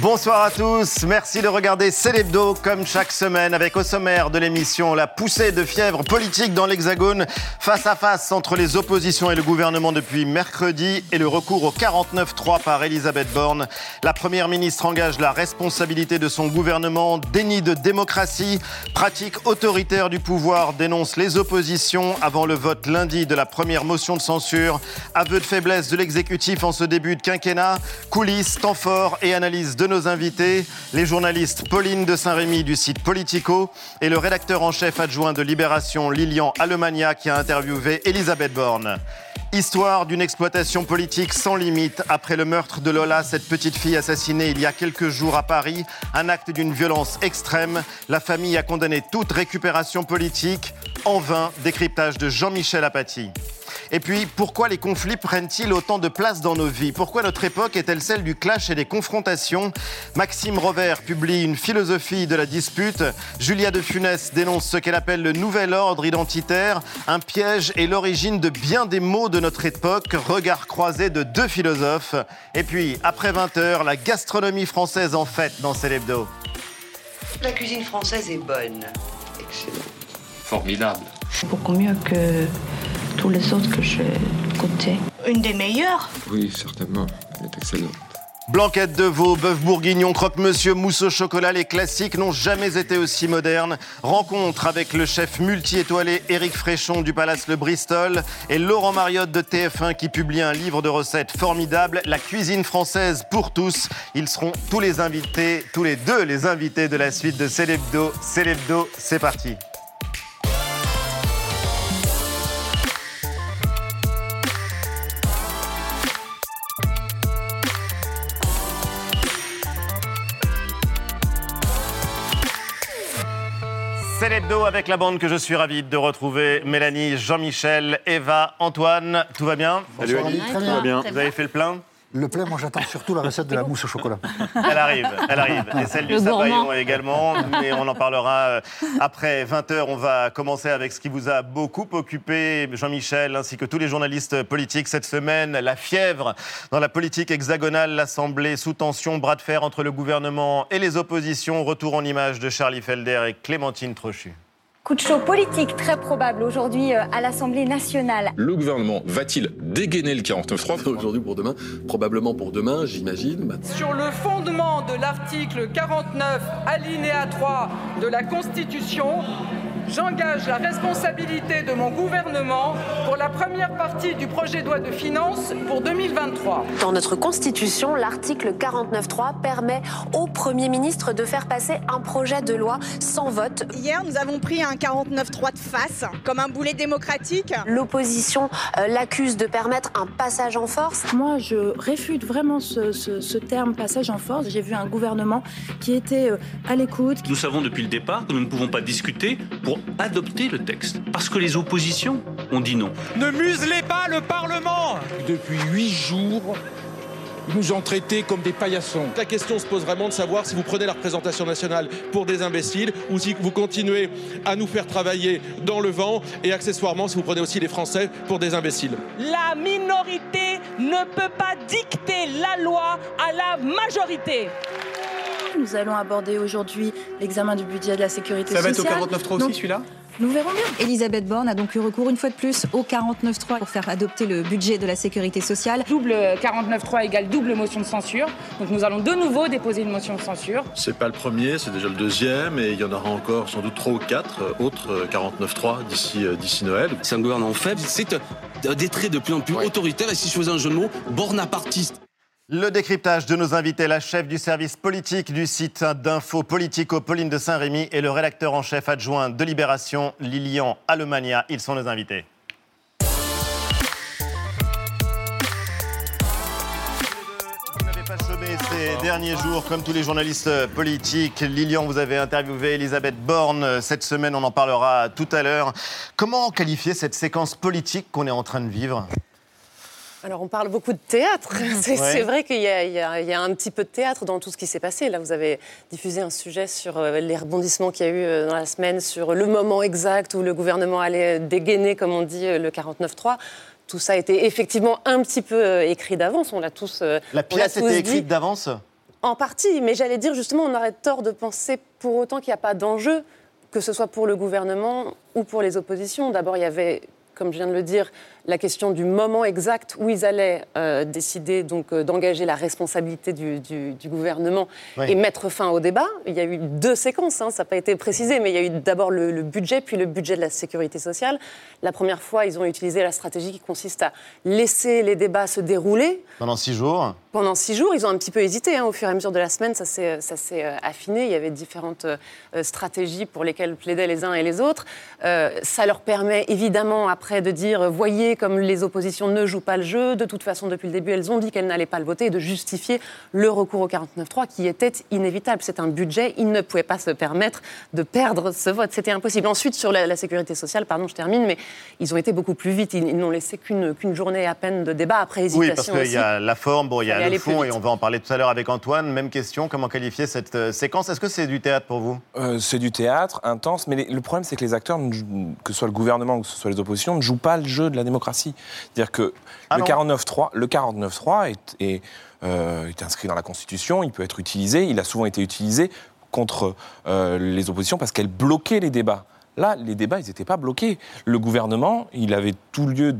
Bonsoir à tous, merci de regarder Célébdo comme chaque semaine avec au sommaire de l'émission la poussée de fièvre politique dans l'Hexagone face à face entre les oppositions et le gouvernement depuis mercredi et le recours au 49-3 par Elisabeth Borne. La première ministre engage la responsabilité de son gouvernement, déni de démocratie, pratique autoritaire du pouvoir, dénonce les oppositions avant le vote lundi de la première motion de censure, aveu de faiblesse de l'exécutif en ce début de quinquennat, coulisses, temps fort et analyse de nos invités, les journalistes Pauline de Saint-Rémy du site Politico et le rédacteur en chef adjoint de Libération Lilian Alemania qui a interviewé Elisabeth Borne. Histoire d'une exploitation politique sans limite après le meurtre de Lola, cette petite fille assassinée il y a quelques jours à Paris, un acte d'une violence extrême. La famille a condamné toute récupération politique. En vain, décryptage de Jean-Michel Apathy. Et puis, pourquoi les conflits prennent-ils autant de place dans nos vies? Pourquoi notre époque est-elle celle du clash et des confrontations? Maxime Rover publie une philosophie de la dispute. Julia de Funès dénonce ce qu'elle appelle le nouvel ordre identitaire, un piège et l'origine de bien des mots de notre époque. Regard croisé de deux philosophes. Et puis, après 20h, la gastronomie française en fête dans Célébdo. La cuisine française est bonne. Excellent. Formidable. Beaucoup mieux que tous les autres que j'ai goûté. Une des meilleures Oui, certainement. Elle est excellente. Blanquette de veau, bœuf bourguignon, croque-monsieur, mousse au chocolat, les classiques n'ont jamais été aussi modernes. Rencontre avec le chef multi-étoilé Éric Fréchon du Palace Le Bristol et Laurent Mariotte de TF1 qui publie un livre de recettes formidable, La cuisine française pour tous. Ils seront tous les invités, tous les deux les invités de la suite de Célébdo. Célébdo, c'est parti. C'est l'hebdo avec la bande que je suis ravi de retrouver. Mélanie, Jean-Michel, Eva, Antoine. Tout va bien? Salut Ali, Très tout bien. va bien. Vous avez fait le plein? Le plein, moi j'attends surtout la recette de la mousse au chocolat. Elle arrive, elle arrive. Et celle du sabayon également. Mais on en parlera euh, après 20h. On va commencer avec ce qui vous a beaucoup occupé, Jean-Michel, ainsi que tous les journalistes politiques cette semaine. La fièvre dans la politique hexagonale, l'Assemblée sous tension, bras de fer entre le gouvernement et les oppositions. Retour en image de Charlie Felder et Clémentine Trochu. Coup de chaud politique très probable aujourd'hui euh, à l'Assemblée nationale. Le gouvernement va-t-il dégainer le 49.3 Aujourd'hui pour demain, probablement pour demain, j'imagine. Sur le fondement de l'article 49, alinéa 3 de la Constitution, j'engage la responsabilité de mon gouvernement pour la première partie du projet de loi de finances pour 2023. Dans notre Constitution, l'article 49.3 permet au Premier ministre de faire passer un projet de loi sans vote. Hier, nous avons pris un 49-3 de face, comme un boulet démocratique. L'opposition euh, l'accuse de permettre un passage en force. Moi, je réfute vraiment ce, ce- ce terme passage en force. J'ai vu un gouvernement qui était euh, à l'écoute. Nous savons depuis le départ que nous ne pouvons pas discuter pour adopter le texte. Parce que les oppositions ont dit non. Ne muselez pas le Parlement Depuis huit jours, ils nous ont traités comme des paillassons. La question se pose vraiment de savoir si vous prenez la représentation nationale pour des imbéciles ou si vous continuez à nous faire travailler dans le vent et accessoirement si vous prenez aussi les Français pour des imbéciles. La minorité ne peut pas dicter la loi à la majorité. Nous allons aborder aujourd'hui l'examen du budget de la sécurité Ça va être au sociale. 49.3 Donc, aussi celui-là Nous verrons bien. Elisabeth Borne a donc eu recours une fois de plus au 49.3 pour faire adopter le budget de la sécurité sociale. Double 49.3 égale double motion de censure. Donc nous allons de nouveau déposer une motion de censure. C'est pas le premier, c'est déjà le deuxième, et il y en aura encore sans doute trois ou quatre euh, autres euh, 49.3 d'ici euh, d'ici Noël. C'est un gouvernement faible, c'est un- des traits de plus en plus autoritaires et si je faisais un jeu de mots, bornapartiste. Le décryptage de nos invités, la chef du service politique du site d'info Politico, Pauline de Saint-Rémy, et le rédacteur en chef adjoint de Libération, Lilian Alemania. Ils sont nos invités. Vous n'avez pas chômé ces derniers jours, comme tous les journalistes politiques. Lilian, vous avez interviewé Elisabeth Borne cette semaine, on en parlera tout à l'heure. Comment qualifier cette séquence politique qu'on est en train de vivre? Alors on parle beaucoup de théâtre. C'est ouais. vrai qu'il y, y, y, a un petit peu de théâtre dans tout ce qui s'est passé. Là, vous avez diffusé un sujet sur euh, les rebondissements qu'il y a eu euh, dans la semaine, sur le moment exact où le gouvernement allait dégainer, comme on dit, le 49-3 tout ça a été effectivement un petit peu écrit d'avance. On l'a tous. La pièce était écrite d'avance? En partie, mais j'allais dire justement, on aurait tort de penser pour autant qu'il n'y a pas d'enjeu, que ce soit pour le gouvernement ou pour les oppositions. D'abord, il y avait, comme je viens de le dire, la question du moment exact où ils allaient euh, décider donc euh, d'engager la responsabilité du, du, du gouvernement oui. et mettre fin au débat. Il y a eu deux séquences, hein, ça n'a pas été précisé, mais il y a eu d'abord le, le, budget, puis le budget de la sécurité sociale. La première fois, ils ont utilisé la stratégie qui consiste à laisser les débats se dérouler. Pendant six jours Pendant six jours, ils ont un petit peu hésité. Hein, au fur et à mesure de la semaine, ça s'est euh, affiné. Il y avait différentes euh, stratégies pour lesquelles plaidaient les uns et les autres. Ça leur permet évidemment après de dire, voyez comme les oppositions ne jouent pas le jeu. De toute façon, depuis le début, elles ont dit qu'elles n'allaient pas le voter et de justifier le recours au 49-3 qui était inévitable. C'est un budget. Ils ne pouvaient pas se permettre de perdre ce vote. C'était impossible. Ensuite, sur la, la, sécurité sociale, pardon, je termine, mais ils ont été beaucoup plus vite. Ils, ils n'ont laissé qu'une qu journée à peine de débat après hésitation. Oui, parce qu'il y a la forme, bon, il y a le fond et on va en parler tout à l'heure avec Antoine. Même question, comment qualifier cette euh, séquence? Est-ce que c'est du théâtre pour vous? Euh, C'est du théâtre, intense, mais les, le problème, c'est que les acteurs, que ce soit le gouvernement ou que ce soit les oppositions, ne jouent pas le jeu de la démocratie. C'est-à-dire que ah le 49-3 le 49-3 est, est, euh, est, inscrit dans la Constitution, il peut être utilisé, il a souvent été utilisé contre euh, les oppositions parce qu'elles bloquaient les débats. Là, les débats, ils n'étaient pas bloqués. Le gouvernement, il avait tout lieu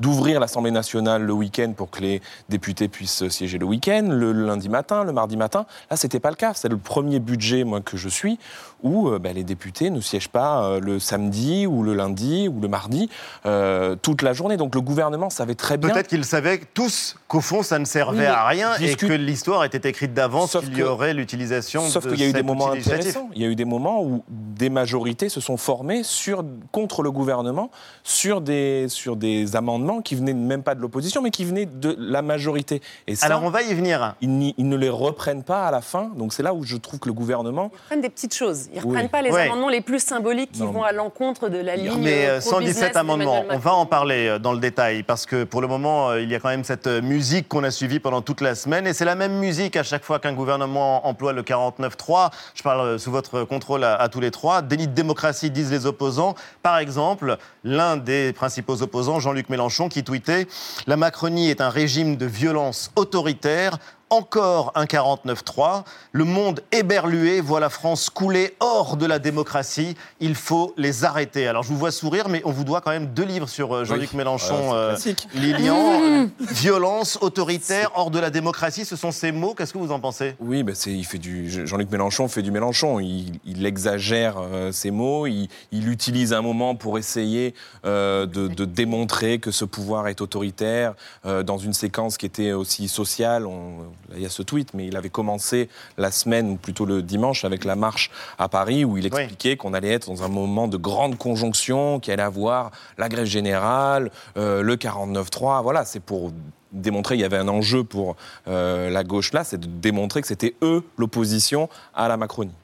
d'ouvrir l'Assemblée nationale le week-end pour que les députés puissent siéger le week-end, le lundi matin, le mardi matin. Là, ce n'était pas le cas. C'est le premier budget, moi, que je suis, où euh, bah, les députés ne siègent pas euh, le samedi ou le lundi ou le mardi euh, toute la journée. Donc le gouvernement savait très bien. Peut-être qu'ils savaient tous qu'au fond, ça ne servait oui, à rien discute... et que l'histoire était écrite d'avance qu'il y aurait l'utilisation de Sauf qu'il y a eu des moments intéressants. Il y a eu des moments où des majorités se sont formées sur, contre le gouvernement sur des, sur des amendements qui venaient même pas de l'opposition, mais qui venaient de la majorité. Et ça, Alors on va y venir. Ils, ils, ne les reprennent pas à la fin. Donc c'est là où je trouve que le gouvernement. Ils reprennent des petites choses. Ils ne reprennent pas les amendements les plus symboliques qui non. vont à l'encontre de la ligne. Mais 117 amendements, on va en parler euh, dans le détail parce que pour le moment, euh, il y a quand même cette euh, musique qu'on a suivie pendant toute la semaine et c'est la même musique à chaque fois qu'un gouvernement emploie le 49.3. Je parle sous votre contrôle à, à tous les trois. Délit de démocratie, disent les opposants. Par exemple, l'un des principaux opposants, Jean-Luc Mélenchon, qui tweetait La Macronie est un régime de violence autoritaire encore un 49-3. Le monde éberlué voit la France couler hors de la démocratie. Il faut les arrêter. Alors je vous vois sourire, mais on vous doit quand même deux livres sur euh, Jean-Luc oui. Mélenchon, euh, Lilian. Violence autoritaire hors de la démocratie, ce sont ces mots. Qu'est-ce que vous en pensez? Oui, bah il fait du Jean-Luc Mélenchon fait du Mélenchon. Il, il exagère euh, ces mots. Il, il, utilise un moment pour essayer euh, de, de, démontrer que ce pouvoir est autoritaire euh, dans une séquence qui était aussi sociale. On, il y a ce tweet, mais il avait commencé la semaine, ou plutôt le dimanche, avec la marche à Paris, où il expliquait oui. qu'on allait être dans un moment de grande conjonction, qu'il allait avoir la grève générale, euh, le 49-3. Voilà, c'est pour démontrer, il y avait un enjeu pour euh, la gauche là, c'est de démontrer que c'était eux l'opposition à la Macronie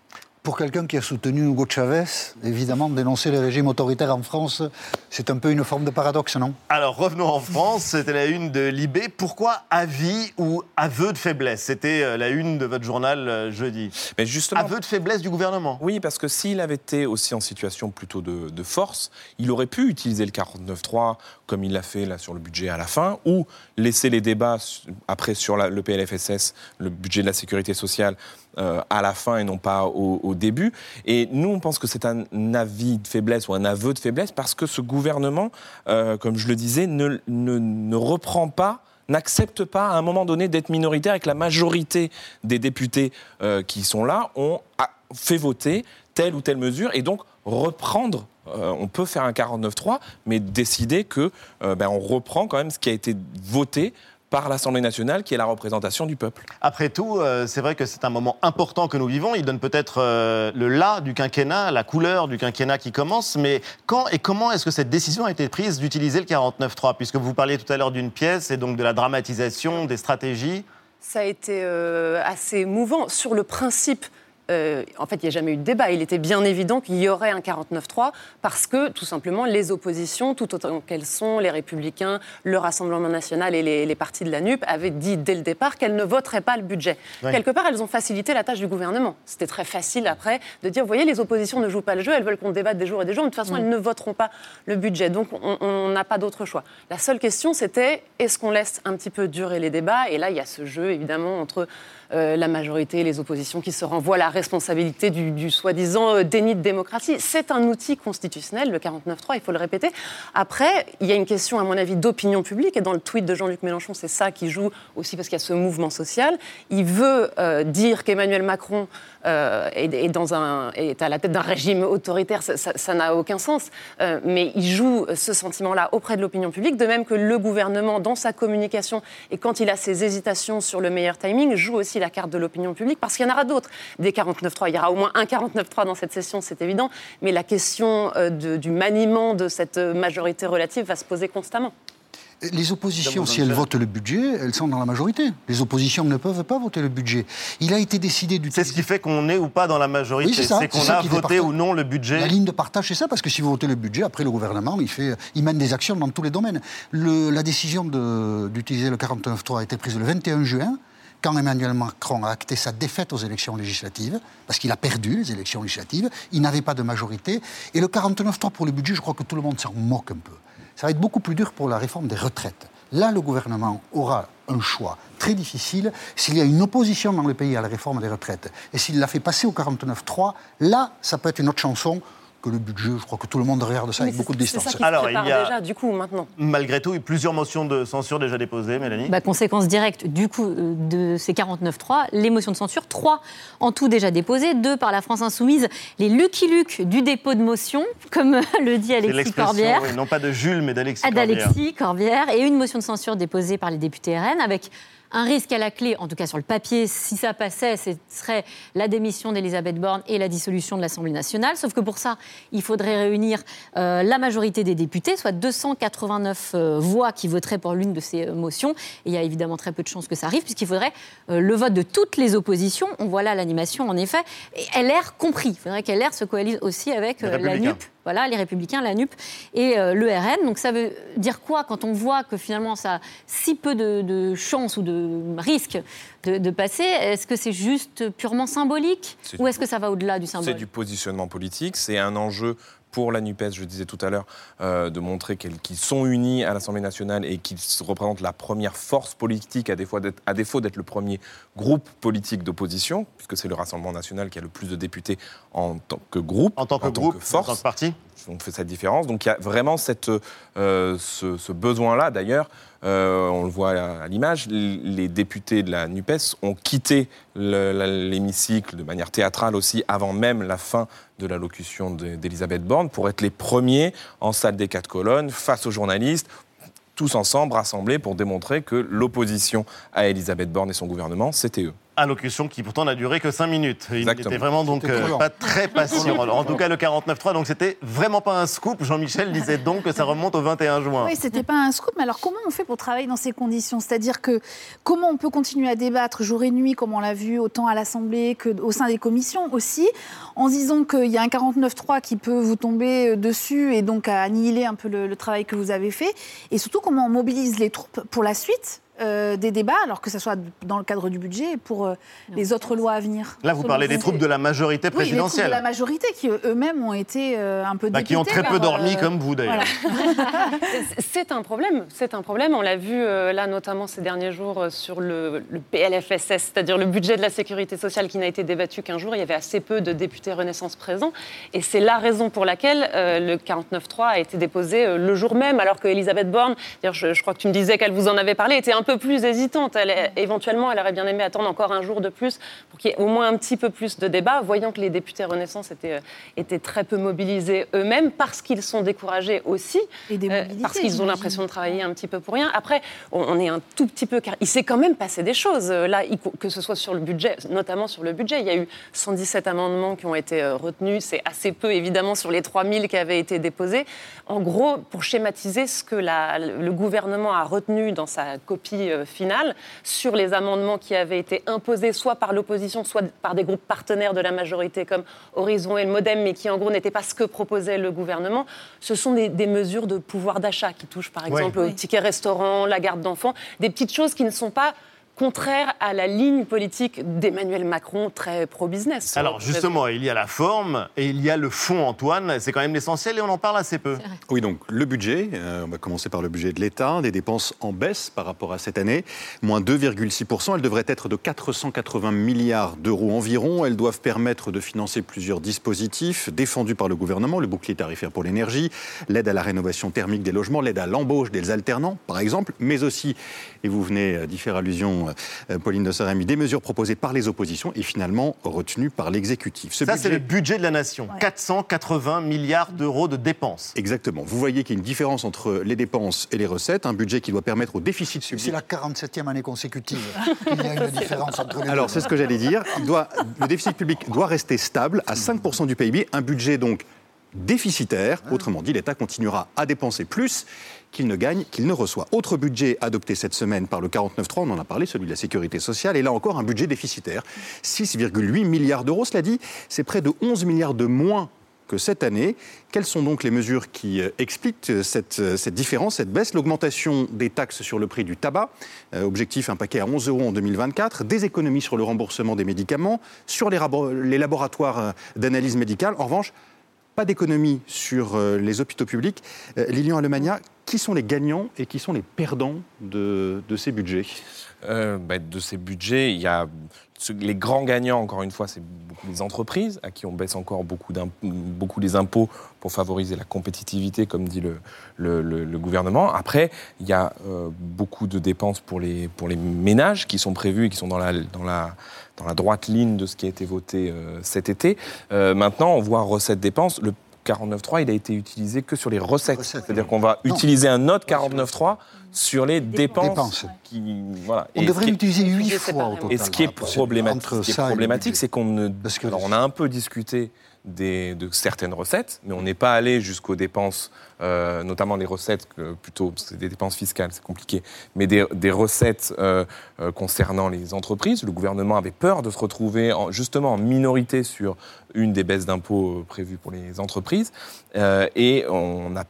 pour quelqu'un qui a soutenu Hugo Chavez, évidemment, dénoncer les régimes autoritaires en France, c'est un peu une forme de paradoxe, non? Alors, revenons en France. C'était la une de Libé. Pourquoi avis ou aveu de faiblesse? C'était la une de votre journal jeudi. Mais justement, aveu de faiblesse du gouvernement Oui, parce que s'il avait été aussi en situation plutôt de, de force, il aurait pu utiliser le 49.3 comme il l'a fait là sur le budget à la fin, ou laisser les débats après sur la, le PLFSS, le budget de la sécurité sociale, euh, à la fin et non pas au, début. Et nous, on pense que c'est un avis de faiblesse ou un aveu de faiblesse parce que ce gouvernement, euh, comme je le disais, ne, reprend pas n'accepte pas à un moment donné d'être minoritaire et que la majorité des députés euh, qui sont là ont fait voter telle ou telle mesure et donc reprendre on peut faire un 49-3, mais décider que ben, on reprend quand même ce qui a été voté par l'Assemblée nationale, qui est la représentation du peuple. Après tout, euh, c'est vrai que c'est un moment important que nous vivons. Il donne peut-être euh, le là du quinquennat, la couleur du quinquennat qui commence. Mais quand et comment est-ce que cette décision a été prise d'utiliser le 49.3 Puisque vous parliez tout à l'heure d'une pièce et donc de la dramatisation, des stratégies. Ça a été euh, assez mouvant. Sur le principe, euh, en fait, il n'y a jamais eu de débat. Il était bien évident qu'il y aurait un 49-3 parce que, tout simplement, les oppositions, tout autant qu'elles sont, les Républicains, le Rassemblement national et les, les partis de la NUP, avaient dit dès le départ qu'elles ne voteraient pas le budget. Quelque part, elles ont facilité la tâche du gouvernement. C'était très facile après de dire, vous voyez, les oppositions ne jouent pas le jeu, elles veulent qu'on débatte des jours et des jours, mais de toute façon, elles ne voteront pas le budget. Donc, on- on n'a pas d'autre choix. La seule question, c'était, est-ce qu'on laisse un petit peu durer les débats? Et là, il y a ce jeu, évidemment, entre euh, la majorité et les oppositions qui se renvoient la responsabilité du, soi-disant euh, déni de démocratie. C'est un outil constitutionnel, le 49.3, il faut le répéter. Après, il y a une question, à mon avis, d'opinion publique, et dans le tweet de Jean-Luc Mélenchon, c'est ça qui joue aussi parce qu'il y a ce mouvement social. Il veut euh, dire qu'Emmanuel Macron est, à la tête d'un régime autoritaire, ça- n'a aucun sens. Mais il joue ce sentiment-là auprès de l'opinion publique, de même que le gouvernement, dans sa communication, et quand il a ses hésitations sur le meilleur timing, joue aussi la carte de l'opinion publique, parce qu'il y en aura d'autres. Des 49.3, il y aura au moins un 49.3 dans cette session, c'est évident, mais la question euh, de- du maniement de cette euh, majorité relative va se poser constamment. Les oppositions, si elles votent le budget, elles sont dans la majorité. Les oppositions ne peuvent pas voter le budget. Il a été décidé du. C'est ce qui fait qu'on est ou pas dans la majorité. Oui, c'est ça. c'est qu'on a qui voté ou non le budget. La ligne de partage, c'est ça, parce que si vous votez le budget, après le gouvernement, il, fait, il mène des actions dans tous les domaines. Le- la décision d'utiliser le 49.3 a été prise le 21 juin, quand Emmanuel Macron a acté sa défaite aux élections législatives, parce qu'il a perdu les élections législatives, il n'avait pas de majorité. Et le 49.3 pour le budget, je crois que tout le monde s'en moque un peu. Ça va être beaucoup plus dur pour la réforme des retraites. Là, le gouvernement aura un choix très difficile. S'il y a une opposition dans le pays à la réforme des retraites, et s'il la fait passer au 49.3, là, ça peut être une autre chanson que le budget. Je crois que tout le monde regarde ça Mais avec beaucoup de distance. ça qui se prépare déjà, du coup, maintenant. Malgré tout, il y a plusieurs motions de censure déjà déposées, Mélanie. Bah, conséquence directe du coup euh, de ces 49.3, les motions de censure, trois en tout déjà déposées, deux par la France Insoumise, les Lucky Luke du dépôt de motion, comme euh, le dit Alexis Corbière. oui, non pas de Jules, mais d'Alexis Ah, Corbière. d'Alexis Corbière et une motion de censure déposée par les députés RN avec un risque à la clé, en tout cas sur le papier, si ça passait, ce serait la démission d'Elisabeth Borne et la dissolution de l'Assemblée nationale. Sauf que pour ça, il faudrait réunir euh, la majorité des députés, soit 289 euh, voix qui voteraient pour l'une de ces euh, motions. Et il y a évidemment très peu de chances que ça arrive, puisqu'il faudrait le vote de toutes les oppositions. On voit là l'animation, en effet. Et LR compris. Il faudrait qu'LR se coalise aussi avec la. NUP voilà, les Républicains, la NUP et euh, le RN. Donc ça veut dire quoi quand on voit que finalement ça a si peu de, de chances ou de risques de, de passer? Est-ce que c'est juste purement symbolique? C'est ou est-ce que ça va au-delà du C'est symbole du positionnement politique, c'est un enjeu pour la NUPES, je disais tout à l'heure, euh, de montrer qu'ils sont unis à l'Assemblée nationale et qu'ils se représentent la première force politique à défaut d'être, le premier groupe politique d'opposition, puisque c'est le Rassemblement national qui a le plus de députés en tant que groupe, En tant que groupe, force. en tant que parti. On fait cette différence. Donc il y a vraiment cette, euh, ce, ce besoin-là. D'ailleurs, euh, on le voit à, l'image, les députés de la NUPES ont quitté le- la- l'hémicycle de manière théâtrale aussi avant même la fin de l'allocution de- d'Elisabeth Borne pour être les premiers en salle des quatre colonnes face aux journalistes tous ensemble rassemblés pour démontrer que l'opposition à Elisabeth Borne et son gouvernement, c'était eux. Allocution qui pourtant n'a duré que 5 minutes. Il Exactement. était vraiment donc euh, pas très patient. En tout cas, le 49.3, donc c'était vraiment pas un scoop. Jean-Michel disait donc que ça remonte au 21 juin. Oui, c'était pas un scoop, mais alors comment on fait pour travailler dans ces conditions? C'est-à-dire que comment on peut continuer à débattre jour et nuit, comme on l'a vu autant à l'Assemblée qu'au sein des commissions aussi, en se disant qu'il y a un 49.3 qui peut vous tomber euh, dessus et donc à annihiler un peu le, le travail que vous avez fait, et surtout comment on mobilise les troupes pour la suite? Euh, des débats, alors que ce soit dans le cadre du budget et pour euh, les autres lois à venir. Là, vous parlez des troupes de la majorité Oui, les troupes de présidentielle. la majorité qui eux-mêmes ont été euh, un peu Bah, qui ont très peu dormi, euh, comme vous d'ailleurs. C'est un problème, c'est un problème. On l'a vu euh, là notamment ces derniers jours euh, sur le, le PLFSS, c'est-à-dire le budget de la sécurité sociale qui n'a été débattu qu'un jour. Il y avait assez peu de députés Renaissance présents. Et c'est la raison pour laquelle euh, le 49.3 a été déposé euh, le jour même, alors que Elisabeth Borne, d'ailleurs je, je crois que tu me disais qu'elle vous en avait parlé, était un peu plus hésitante. Elle, est- éventuellement, elle aurait bien aimé attendre encore un jour de plus pour qu'il y ait au moins un petit peu plus de débat, voyant que les députés Renaissance étaient, euh, étaient très peu mobilisés eux-mêmes parce qu'ils sont découragés aussi, euh, parce qu'ils ont l'impression de travailler un petit peu pour rien. Après, on, est un tout petit peu... car Il s'est quand même passé des choses, euh, là, que ce soit sur le budget, notamment sur le budget. Il y a eu 117 amendements qui ont été euh, retenus. C'est assez peu, évidemment, sur les 3000 qui avaient été déposés. En gros, pour schématiser ce que la- le gouvernement a retenu dans sa copie sortie euh, finale sur les amendements qui avaient été imposés soit par l'opposition, soit par des groupes partenaires de la majorité comme Horizon et le Modem, mais qui en gros n'étaient pas ce que proposait le gouvernement. Ce sont des, des mesures de pouvoir d'achat qui touchent par exemple Oui. au ticket restaurant, la garde d'enfants, des petites choses qui ne sont pas contraires à la ligne politique d'Emmanuel Macron, très pro-business. Alors justement, il y a la forme et il y a le fond, Antoine. C'est quand même l'essentiel et on en parle assez peu. Oui, donc le budget, euh, on va commencer par le budget de l'État, des dépenses en baisse par rapport à cette année, moins 2,6%. Elles devraient être de 480 milliards d'euros environ. Elles doivent permettre de financer plusieurs dispositifs défendus par le gouvernement, le bouclier tarifaire pour l'énergie, l'aide à la rénovation thermique des logements, l'aide à l'embauche des alternants, par exemple, mais aussi, et vous venez d'y faire allusion, euh, Pauline de Sarami, des mesures proposées par les oppositions et finalement retenues par l'exécutif. Ce Ça, c'est le budget de la nation. 480 milliards d'euros de dépenses. Exactement. Vous voyez qu'il y a une différence entre les dépenses et les recettes, un budget qui doit permettre au déficit C'est public. la 47e année consécutive qu'il y a une différence entre les Alors, c'est ce que j'allais dire. Il doit- le déficit public doit rester stable à 5% du PIB, un budget donc déficitaire. Autrement dit, l'État continuera à dépenser plus qu'il ne gagne, qu'il ne reçoit. Autre budget adopté cette semaine par le 49.3, on en a parlé, celui de la sécurité sociale, et là encore un budget déficitaire. 6,8 milliards d'euros, cela dit, c'est près de 11 milliards de moins que cette année. Quelles sont donc les mesures qui euh, expliquent euh, cette, euh, cette différence, cette baisse? L'augmentation des taxes sur le prix du tabac, objectif un paquet à 11 euros en 2024, des économies sur le remboursement des médicaments, sur les, laboratoires d'analyse médicale. En revanche, pas d'économie sur les hôpitaux publics. Lilian Alemania, qui sont les gagnants et qui sont les perdants de, de ces budgets Euh, bah, de ces budgets, il y a les grands gagnants, encore une fois, c'est beaucoup les entreprises à qui on baisse encore beaucoup, beaucoup les impôts pour favoriser la compétitivité, comme dit le, le- gouvernement. Après, il y a euh, beaucoup de dépenses pour les, pour les ménages qui sont prévues et qui sont dans la, dans la, dans la droite ligne de ce qui a été voté euh, cet été. Maintenant, on voit recettes-dépenses. 49.3, il a été utilisé que sur les recettes. C'est-à-dire qu'on va Non. utiliser un autre 49.3 sur les dépenses. Dépenses. Qui, voilà. On Et devrait l'utiliser huit fois au total. Et ce qui est Voilà, problématique, ce c'est qu'on ne. Alors, on a un peu discuté de certaines recettes, mais on n'est pas allé jusqu'aux dépenses, euh, notamment les recettes, que plutôt, c'est des dépenses fiscales, c'est compliqué, mais des, recettes euh, euh, concernant les entreprises. Le gouvernement avait peur de se retrouver en- justement en minorité sur une des baisses d'impôts euh, prévues pour les entreprises, Euh, et on n'a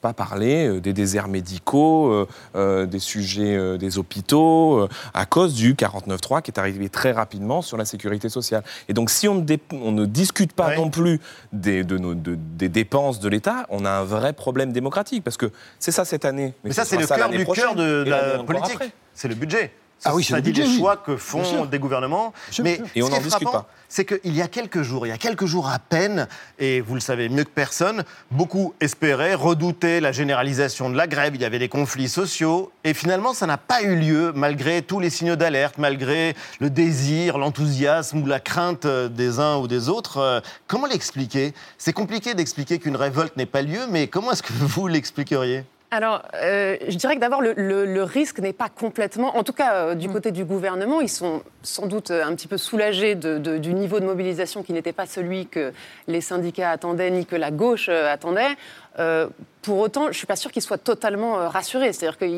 pas parlé euh, des déserts médicaux, euh, euh, des sujets euh, des hôpitaux, euh, à cause du 49.3 qui est arrivé très rapidement sur la sécurité sociale. Et donc, si on ne, dé- on ne discute pas non plus des, de nos- de- des dépenses de l'État, on a un vrai problème démocratique. Parce que c'est ça cette année. Mais ça, ce c'est le cœur du cœur de la politique. C'est le budget. Ah oui, c'est ça dit budget, les oui. choix que font des gouvernements. Mais. Et ce on qui n'en est discute frappant, pas. c'est qu'il y a quelques jours, il y a quelques jours à peine, et vous le savez mieux que personne, beaucoup espéraient, redoutaient la généralisation de la grève. Il y avait des conflits sociaux, et finalement, ça n'a pas eu lieu malgré tous les signaux d'alerte, malgré le désir, l'enthousiasme ou la crainte euh, des uns ou des autres. Euh, Comment l'expliquer? C'est compliqué d'expliquer qu'une révolte n'ait pas lieu, mais comment est-ce que vous l'expliqueriez? Alors, euh, je dirais que d'abord, le, le- le risque n'est pas complètement. En tout cas, euh, du côté du gouvernement, ils sont sans doute euh, un petit peu de- de- du niveau de mobilisation qui n'était pas celui que les syndicats attendaient ni que la gauche euh, attendait. Euh, pour autant, je ne suis pas sûre qu'ils soient totalement rassurés. C'est-à-dire qu'il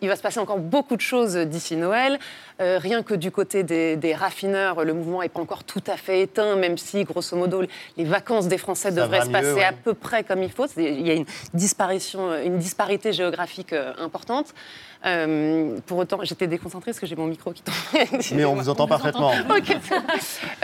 il va se passer encore beaucoup de choses d'ici Noël. Euh, rien que du côté des, des raffineurs, le mouvement n'est pas encore tout à fait éteint, même si, grosso modo, les vacances des Français Ça devraient se mieux, passer ouais. à peu près comme il faut. Il y a une disparition, une disparité géographique importante. Euh, pour autant, j'étais déconcentrée parce que j'ai mon micro qui tombe. Mais on vous entend parfaitement.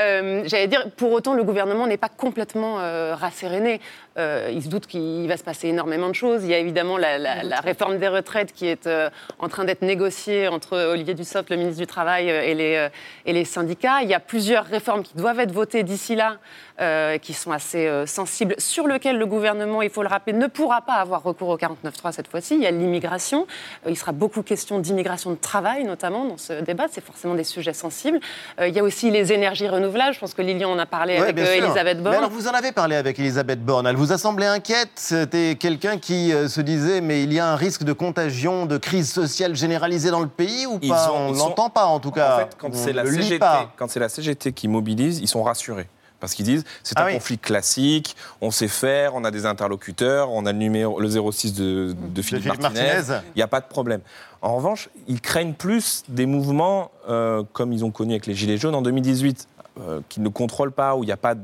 Euh, J'allais dire, pour autant, le gouvernement n'est pas complètement euh, rasséréné. Euh, il se doute qu'il va se passer énormément de choses. Il y a évidemment la, la- la réforme des retraites qui est euh, en train d'être négociée entre Olivier Dussopt, le ministre du Travail, euh, et les, et les syndicats. Il y a plusieurs réformes qui doivent être votées d'ici là, euh, qui sont assez sensibles, sur lesquelles le gouvernement, il faut le rappeler, ne pourra pas avoir recours au 49.3 cette fois-ci. Il y a l'immigration. Il sera beaucoup question d'immigration de travail, notamment, dans ce débat. C'est forcément des sujets sensibles. Il y a aussi les énergies renouvelables. Je pense que Lilian en a parlé Ouais, avec. Elisabeth Borne. alors, vous en avez parlé avec Elisabeth Borne. Elle vous a semblé inquiète? C'était quelqu'un qui euh, se disait mais il y a un risque de contagion, de crise sociale généralisée dans le pays ou pas? ont- On ils sont- n'entend pas en tout cas. En fait, quand c'est la, CGT la qui mobilise, ils sont rassurés. Parce qu'ils disent c'est Ah un oui. conflit classique, on sait faire, on a des interlocuteurs, on a le numéro le 06 de, de Philippe, Martinez. il n'y a pas de problème. En revanche, ils craignent plus des mouvements euh, comme ils ont connu avec les Gilets jaunes en 2018 euh, qu'ils ne contrôlent pas, où il n'y a pas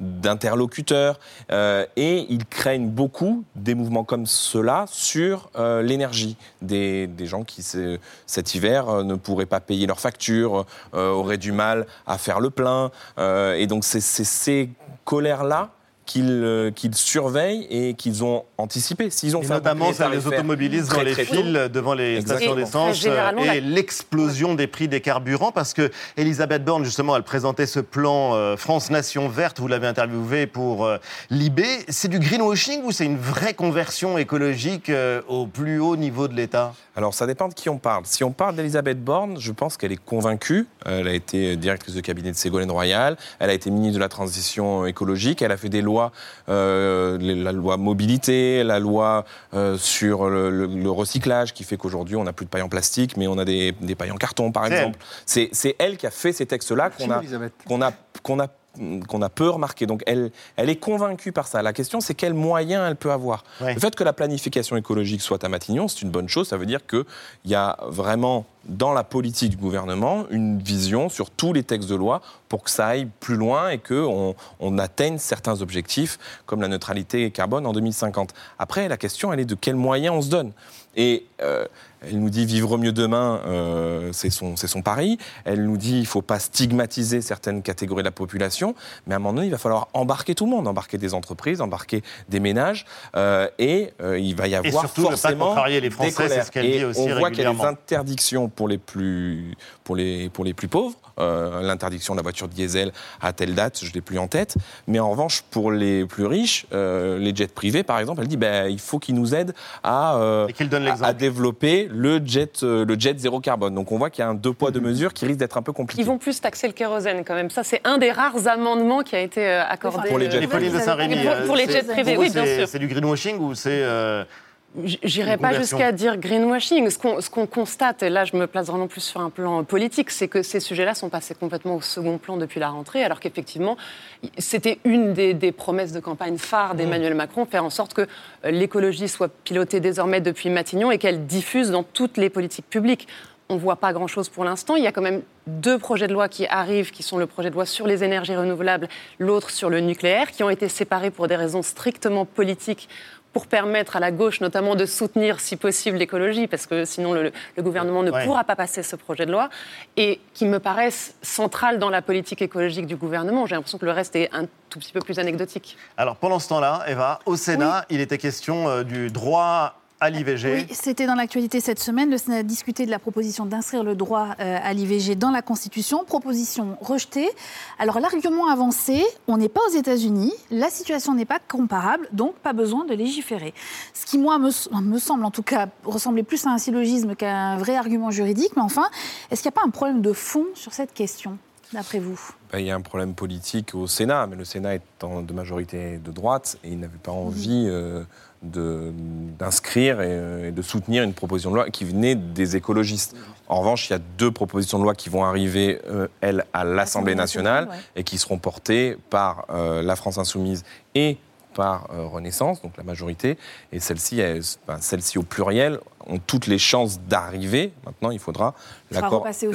d'interlocuteurs. euh, et ils craignent beaucoup des mouvements comme cela sur euh, l'énergie. Des, gens qui, ce- cet hiver, euh, ne pourraient pas payer leurs factures, auraient du mal à faire le plein. et donc, c'est ces colères-là qu'ils euh, qu'ils surveillent et qu'ils ont anticipé. S'ils ont Et fait un notamment, ça les automobilise dans les files devant les stations d'essence euh, la- et l'explosion des prix des carburants parce que Elisabeth Borne, justement, elle présentait ce plan euh, France Nation Verte, vous l'avez interviewé pour Libé. C'est du greenwashing ou c'est une vraie conversion écologique au plus haut niveau de l'État? Alors, ça dépend de qui on parle. Si on parle d'Elisabeth Borne, je pense qu'elle est convaincue. Elle a été directrice de cabinet de Ségolène Royal. Elle a été ministre de la Transition écologique. Elle a fait des lois, euh, la loi mobilité, la loi euh, sur le, le- le recyclage, qui fait qu'aujourd'hui, on n'a plus de pailles en plastique, mais on a des, des pailles en carton, par exemple. C'est elle qui a fait ces textes-là qu'on a, qu'on a, qu'on a qu'on a peu remarqué. Donc elle, elle est convaincue par ça. La question, c'est quels moyens elle peut avoir. Ouais. Le fait que la planification écologique soit à Matignon, c'est une bonne chose. Ça veut dire qu'il y a vraiment dans la politique du gouvernement une vision sur tous les textes de loi pour que ça aille plus loin et qu'on on atteigne certains objectifs comme la neutralité carbone en 2050. Après, la question, elle est de quels moyens on se donne. Et euh, elle nous dit vivre mieux demain, euh, c'est son, son pari. Elle nous dit il ne faut pas stigmatiser certaines catégories de la population, mais à un moment donné, il va falloir embarquer tout le monde, embarquer des entreprises, embarquer des ménages, euh, et il va y avoir surtout ne pas forcément contrarier les des Français, c'est colères. ce qu'elle Et dit aussi on voit qu'il y a des interdictions pour les plus, pour les, pour les plus pauvres. Euh, L'interdiction de la voiture diesel à telle date, je ne l'ai plus en tête. Mais en revanche, pour les plus riches, euh, les jets privés, par exemple, elle dit ben, il faut qu'ils nous aident à, euh, donne à, à développer le jet, euh, le jet zéro carbone. Donc on voit qu'il y a un deux poids, deux mesures qui risque d'être un peu compliqué. Ils vont plus taxer le kérosène quand même. Ça, c'est un des rares amendements qui a été accordé. Pour les jets Saint-Rémy, Pour, les jets privés, oui, bien c'est- sûr. C'est du greenwashing ou c'est... euh, J'irai pas jusqu'à dire greenwashing. Ce qu'on constate, et là je me place vraiment plus sur un plan politique, c'est que ces sujets-là sont passés complètement au second plan depuis la rentrée, alors qu'effectivement, c'était une des, des promesses de campagne phare d'Emmanuel Macron, faire en sorte que euh, l'écologie soit pilotée désormais depuis Matignon et qu'elle diffuse dans toutes les politiques publiques. On ne voit pas grand-chose pour l'instant. Il y a quand même deux projets de loi qui arrivent, qui sont le projet de loi sur les énergies renouvelables, l'autre sur le nucléaire, qui ont été séparés pour des raisons strictement politiques pour permettre à la gauche notamment de soutenir si possible l'écologie, parce que sinon le, le gouvernement ne Ouais. pourra pas passer ce projet de loi, et qui me paraissent centrales dans la politique écologique du gouvernement. J'ai l'impression que le reste est un tout petit peu plus anecdotique. Alors pendant ce temps-là, Eva, au Sénat, il était question euh, du droit à l'IVG. Oui, c'était dans l'actualité cette semaine. Le Sénat a discuté de la proposition d'inscrire le droit euh, à l'IVG dans la Constitution. Proposition rejetée. Alors l'argument avancé, on n'est pas aux États-Unis, la situation n'est pas comparable, donc pas besoin de légiférer. Ce qui, moi, me, me semble en tout cas ressembler plus à un syllogisme qu'à un vrai argument juridique. Mais enfin, est-ce qu'il n'y a pas un problème de fond sur cette question, d'après vous? Ben, il y a un problème politique au Sénat, mais le Sénat étant de majorité de droite, et il n'avait pas envie euh, d'inscrire et, euh, et de soutenir une proposition de loi qui venait des écologistes. En revanche, il y a deux propositions de loi qui vont arriver, euh, elles, à l'Assemblée nationale, et qui seront portées par euh, la France insoumise et par euh, Renaissance, donc la majorité. Et ben, celles-ci au pluriel, ont toutes les chances d'arriver. Maintenant, il faudra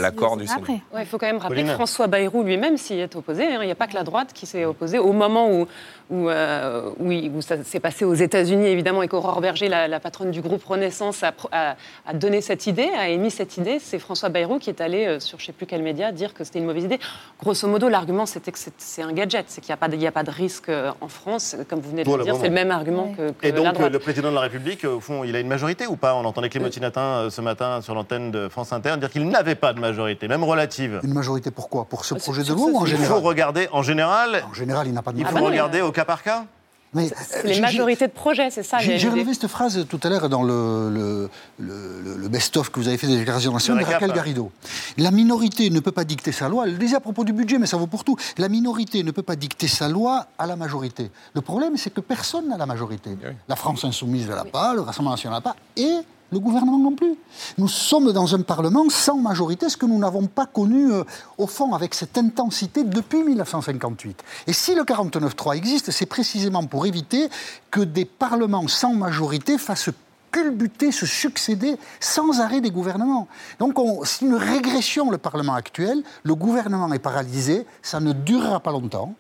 l'accord du Sénat. Ouais, il faut quand même rappeler Pauline. que François Bayrou lui-même s'y est opposé. Il n'y a pas que la droite qui s'est opposée. Au moment où, où, euh, où ça s'est passé aux États-Unis, évidemment, et qu'Aurore Berger, la, la patronne du groupe Renaissance, a, pro- a- a donné cette idée, a émis cette idée, c'est François Bayrou qui est allé euh, sur je ne sais plus quel média dire que c'était une mauvaise idée. Grosso modo, l'argument, c'était que c'est- un gadget, c'est qu'il n'y a, pas de- il y a pas de risque euh, en France. Comme vous venez de le dire, c'est le même argument que, que Et la donc, droite. le président de la République, au fond, il a une majorité ou pas On entendait Clément Tinatin euh, ce matin sur l'antenne de France Inter dire qu'il n'avait pas de majorité, même relative. Une majorité pourquoi Pour ce Ah, projet de loi ou en sujet. Il faut général regarder, en général, En général, il n'a pas de il Ah faut non, regarder au cas par cas Mais, euh, les majorités de projets, c'est ça J'ai relevé cette phrase tout à l'heure dans le, le, le- le- le best-of que vous avez fait des déclarations nationales de. Raquel Garrido. La minorité ne peut pas dicter sa loi. Elle le disait à propos du budget, mais ça vaut pour tout. La minorité ne peut pas dicter sa loi à la majorité. Le problème, c'est que personne n'a la majorité. La France insoumise ne l'a pas, le Rassemblement national n'a pas, et Le gouvernement non plus. Nous sommes dans un Parlement sans majorité, ce que nous n'avons pas connu, euh, au fond, avec cette intensité depuis 1958. Et si le 49-3 existe, c'est précisément pour éviter que des parlements sans majorité fassent culbuter, se succéder sans arrêt des gouvernements. Donc c'est une régression, le Parlement actuel. Le gouvernement est paralysé, ça ne durera pas longtemps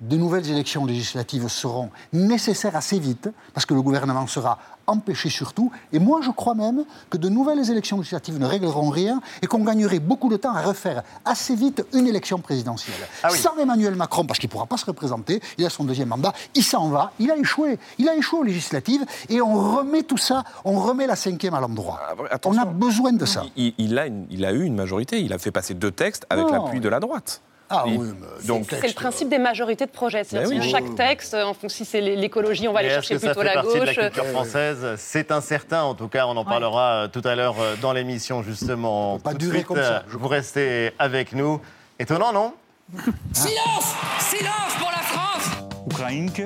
de nouvelles élections législatives seront nécessaires assez vite, parce que le gouvernement sera empêché surtout. Et moi, je crois même que de nouvelles élections législatives ne régleront rien et qu'on gagnerait beaucoup de temps à refaire assez vite une élection présidentielle. Ah Sans Emmanuel Macron, parce qu'il ne pourra pas se représenter, il a son deuxième mandat, il s'en va, il a échoué. Il a échoué aux législatives et on remet tout ça, on remet la cinquième à l'endroit. Ah, on a besoin de ça. Il, a il, a eu une majorité, il a fait passer deux textes avec l'appui de la droite. Ah, oui, donc c'est le principe des majorités de projets. C'est-à-dire ben chaque texte, en fonction si c'est l'écologie, on va aller chercher plutôt la gauche. De la culture française, c'est incertain. En tout cas, on en parlera euh, tout à l'heure euh, dans l'émission justement. Pas durer comme ça. Vous restez avec nous. Étonnant, non Silence Silence pour la France Ukrainke,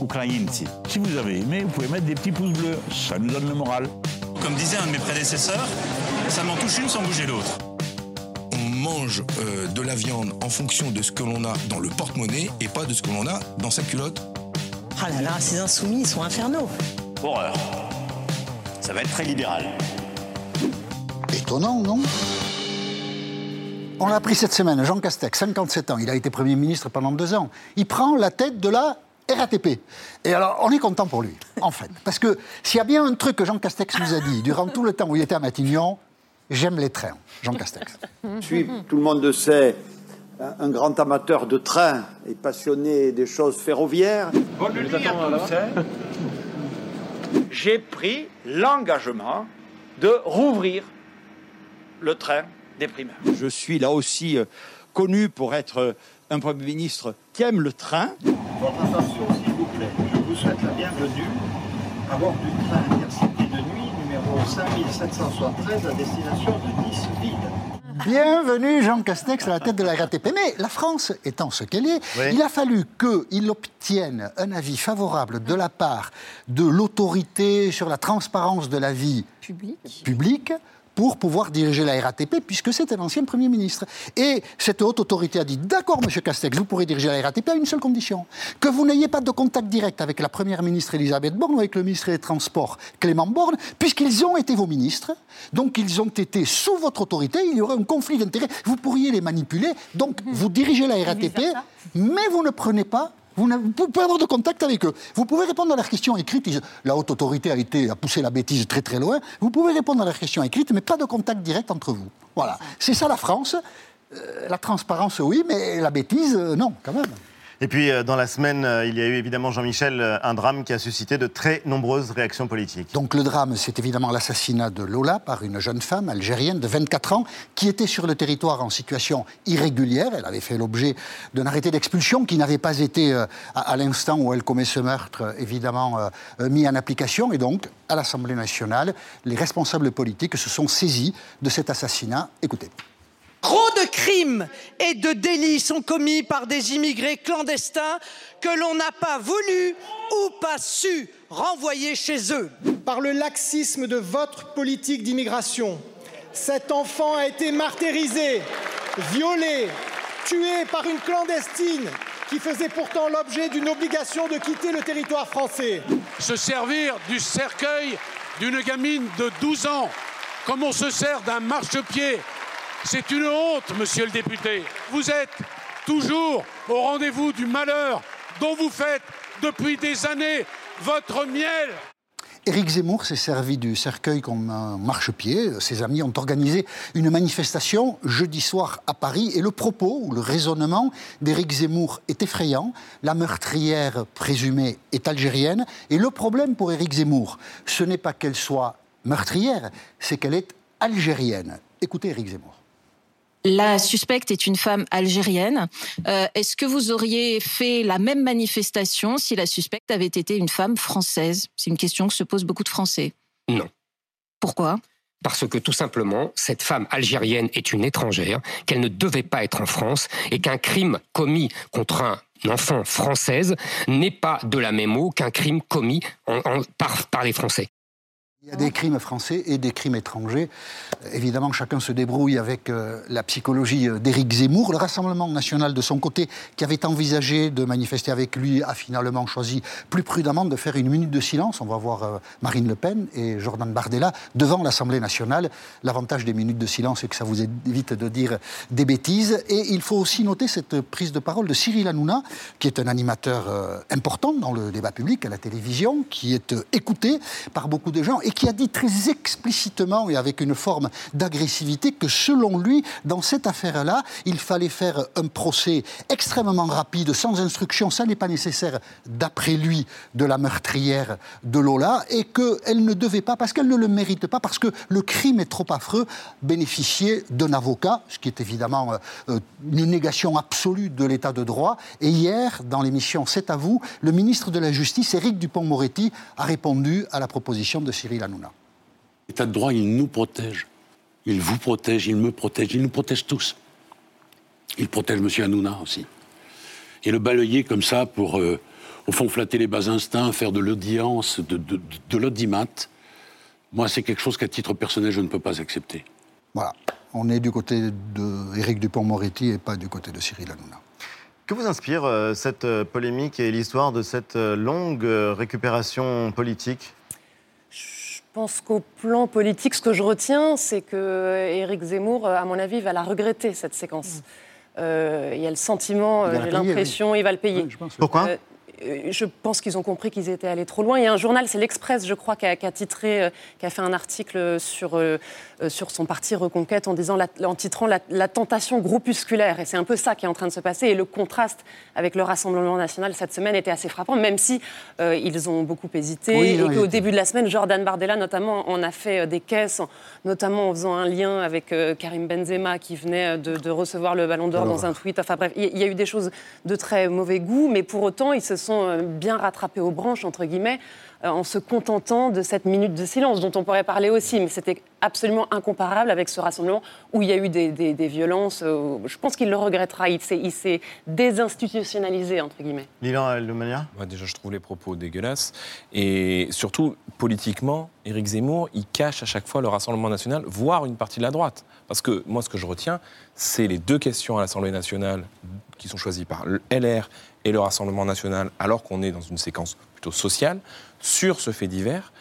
Ukrainci. Si vous avez aimé, vous pouvez mettre des petits pouces bleus. Ça nous donne le moral. Comme disait un de mes prédécesseurs, ça m'en touche une sans bouger l'autre mange euh, de la viande en fonction de ce que l'on a dans le porte-monnaie et pas de ce que l'on a dans sa culotte. Ah là là, ces insoumis, ils sont infernaux. Horreur. Ça va être très libéral. Étonnant, non? On l'a appris cette semaine, Jean Castex, 57 ans, il a été Premier ministre pendant deux ans. Il prend la tête de la RATP. Et alors, on est content pour lui, en fait. Parce que s'il y a bien un truc que Jean Castex nous a dit durant tout le temps où il était à Matignon, J'aime les trains. Jean Castex. Je suis, tout le monde le sait, un grand amateur de trains et passionné des choses ferroviaires. Bonne nuit à tous. Hein. J'ai pris l'engagement de rouvrir le train des primaires. Je suis là aussi euh, connu pour être euh, un Premier ministre qui aime le train. Votre attention, s'il vous plaît. Je vous souhaite la bienvenue à bord du train 5773 à destination de Nice-Ville. Bienvenue Jean Castex à la tête de la RATP. Mais la France étant ce qu'elle est, il a fallu qu'il obtienne un avis favorable de la part de l'autorité sur la transparence de la vie publique pour pouvoir diriger la RATP, puisque c'était l'ancien Premier ministre. Et cette haute autorité a dit D'accord, monsieur Castex, vous pourrez diriger la RATP à une seule condition. Que vous n'ayez pas de contact direct avec la Première ministre Elisabeth Borne ou avec le ministre des Transports Clément Borne, puisqu'ils ont été vos ministres, donc ils ont été sous votre autorité, il y aurait un conflit d'intérêts, vous pourriez les manipuler, donc vous dirigez la RATP, mais vous ne prenez pas vous, pouvez avoir de contact avec eux. Vous pouvez répondre à leurs questions écrites. La haute autorité a, été, a poussé la bêtise très très loin. Vous pouvez répondre à leurs questions écrites, mais pas de contact direct entre vous. Voilà. C'est ça la France. Euh, la transparence, oui, mais la bêtise, euh, non, quand même. Et puis, euh, dans la semaine, euh, il y a eu évidemment, Jean-Michel, euh, un drame qui a suscité de très nombreuses réactions politiques. Donc, le drame, c'est évidemment l'assassinat de Lola par une jeune femme algérienne de 24 ans qui était sur le territoire en situation irrégulière. Elle avait fait l'objet d'un arrêté d'expulsion qui n'avait pas été, à, l'instant où elle commet ce meurtre, évidemment, mis en application. Et donc, à l'Assemblée nationale, les responsables politiques se sont saisis de cet assassinat. Écoutez. Trop de crimes et de délits sont commis par des immigrés clandestins que l'on n'a pas voulu ou pas su renvoyer chez eux. Par le laxisme de votre politique d'immigration, cet enfant a été martyrisé, violé, tué par une clandestine qui faisait pourtant l'objet d'une obligation de quitter le territoire français. Se servir du cercueil d'une gamine de 12 ans, comme on se sert d'un marchepied c'est une honte, monsieur le député. Vous êtes toujours au rendez-vous du malheur dont vous faites depuis des années votre miel. Éric Zemmour s'est servi du cercueil comme un marchepied. Ses amis ont organisé une manifestation jeudi soir à Paris et le propos ou le raisonnement d'Éric Zemmour est effrayant. La meurtrière présumée est algérienne et le problème pour Éric Zemmour, ce n'est pas qu'elle soit meurtrière, c'est qu'elle est algérienne. Écoutez Éric Zemmour. La suspecte est une femme algérienne. Euh, est-ce que vous auriez fait la même manifestation si la suspecte avait été une femme française? C'est une question que se posent beaucoup de Français. Non. Pourquoi? Parce que tout simplement, cette femme algérienne est une étrangère, qu'elle ne devait pas être en France, et qu'un crime commis contre un enfant française n'est pas de la même eau qu'un crime commis par les Français. Il y a des crimes français et des crimes étrangers. Évidemment, chacun se débrouille avec euh, la psychologie euh, d'Éric Zemmour. Le Rassemblement national, de son côté, qui avait envisagé de manifester avec lui, a finalement choisi plus prudemment de faire une minute de silence. On va voir euh, Marine Le Pen et Jordan Bardella devant l'Assemblée nationale. L'avantage des minutes de silence, c'est que ça vous évite de dire des bêtises. Et il faut aussi noter cette prise de parole de Cyril Hanouna, qui est un animateur important dans le débat public à la télévision, qui est écouté par beaucoup de gens et qui a dit très explicitement et avec une forme d'agressivité que selon lui, dans cette affaire-là, il fallait faire un procès extrêmement rapide, sans instruction, ça n'est pas nécessaire, d'après lui, de la meurtrière de Lola, et qu'elle ne devait pas, parce qu'elle ne le mérite pas, parce que le crime est trop affreux, bénéficier d'un avocat, ce qui est évidemment euh, une négation absolue de l'état de droit. Et hier, dans l'émission C'est à vous, le ministre de la Justice, Éric Dupont-Moretti, a répondu à la proposition de Cyril Hanouna. L'état de droit, il nous protège. Il vous protège, il me protège, il nous protège tous. Il protège M. Hanouna aussi. Et le balayer comme ça pour, euh, au fond, flatter les bas instincts, faire de l'audience, de, de, l'audimat, moi, c'est quelque chose qu'à titre personnel, je ne peux pas accepter. Voilà. On est du côté d'Éric Dupont-Moretti et pas du côté de Cyril Hanouna. Que vous inspire euh, cette euh, polémique et l'histoire de cette longue récupération politique? Pense qu'au plan politique, ce que je retiens, c'est que Éric Zemmour, à mon avis, va la regretter, cette séquence. Euh, il y a le sentiment, j'ai l'impression, il va le payer. Pourquoi? Euh, euh, je pense qu'ils ont compris qu'ils étaient allés trop loin. Il y a un journal, c'est l'Express, je crois, qui a, titré, euh, qui a fait un article sur, euh, sur son parti Reconquête en, disant, en titrant la, tentation groupusculaire. Et c'est un peu ça qui est en train de se passer. Et le contraste avec le Rassemblement national cette semaine était assez frappant, même si ils ont beaucoup hésité. et qu'au début de la semaine, Jordan Bardella, notamment, en a fait des caisses, notamment en faisant un lien avec Karim Benzema, qui venait de, recevoir le ballon d'or dans un tweet. Enfin bref, il y a eu des choses de très mauvais goût, mais pour autant, ils se sont euh, bien rattrapés aux branches, entre guillemets, euh, en se contentant de cette minute de silence dont on pourrait parler aussi. Mais c'était absolument incomparable avec ce rassemblement où il y a eu des, violences. Euh, je pense qu'il le regrettera. Il s'est désinstitutionnalisé, entre guillemets. Lilan Lemania Moi, Déjà, je trouve les propos dégueulasses. Et surtout, politiquement, Éric Zemmour, il cache à chaque fois le Rassemblement national, voire une partie de la droite. Parce que moi, ce que je retiens, c'est les deux questions à l'Assemblée nationale qui sont choisies par le LR et le Rassemblement national, alors qu'on est dans une séquence plutôt sociale, sur ce fait divers,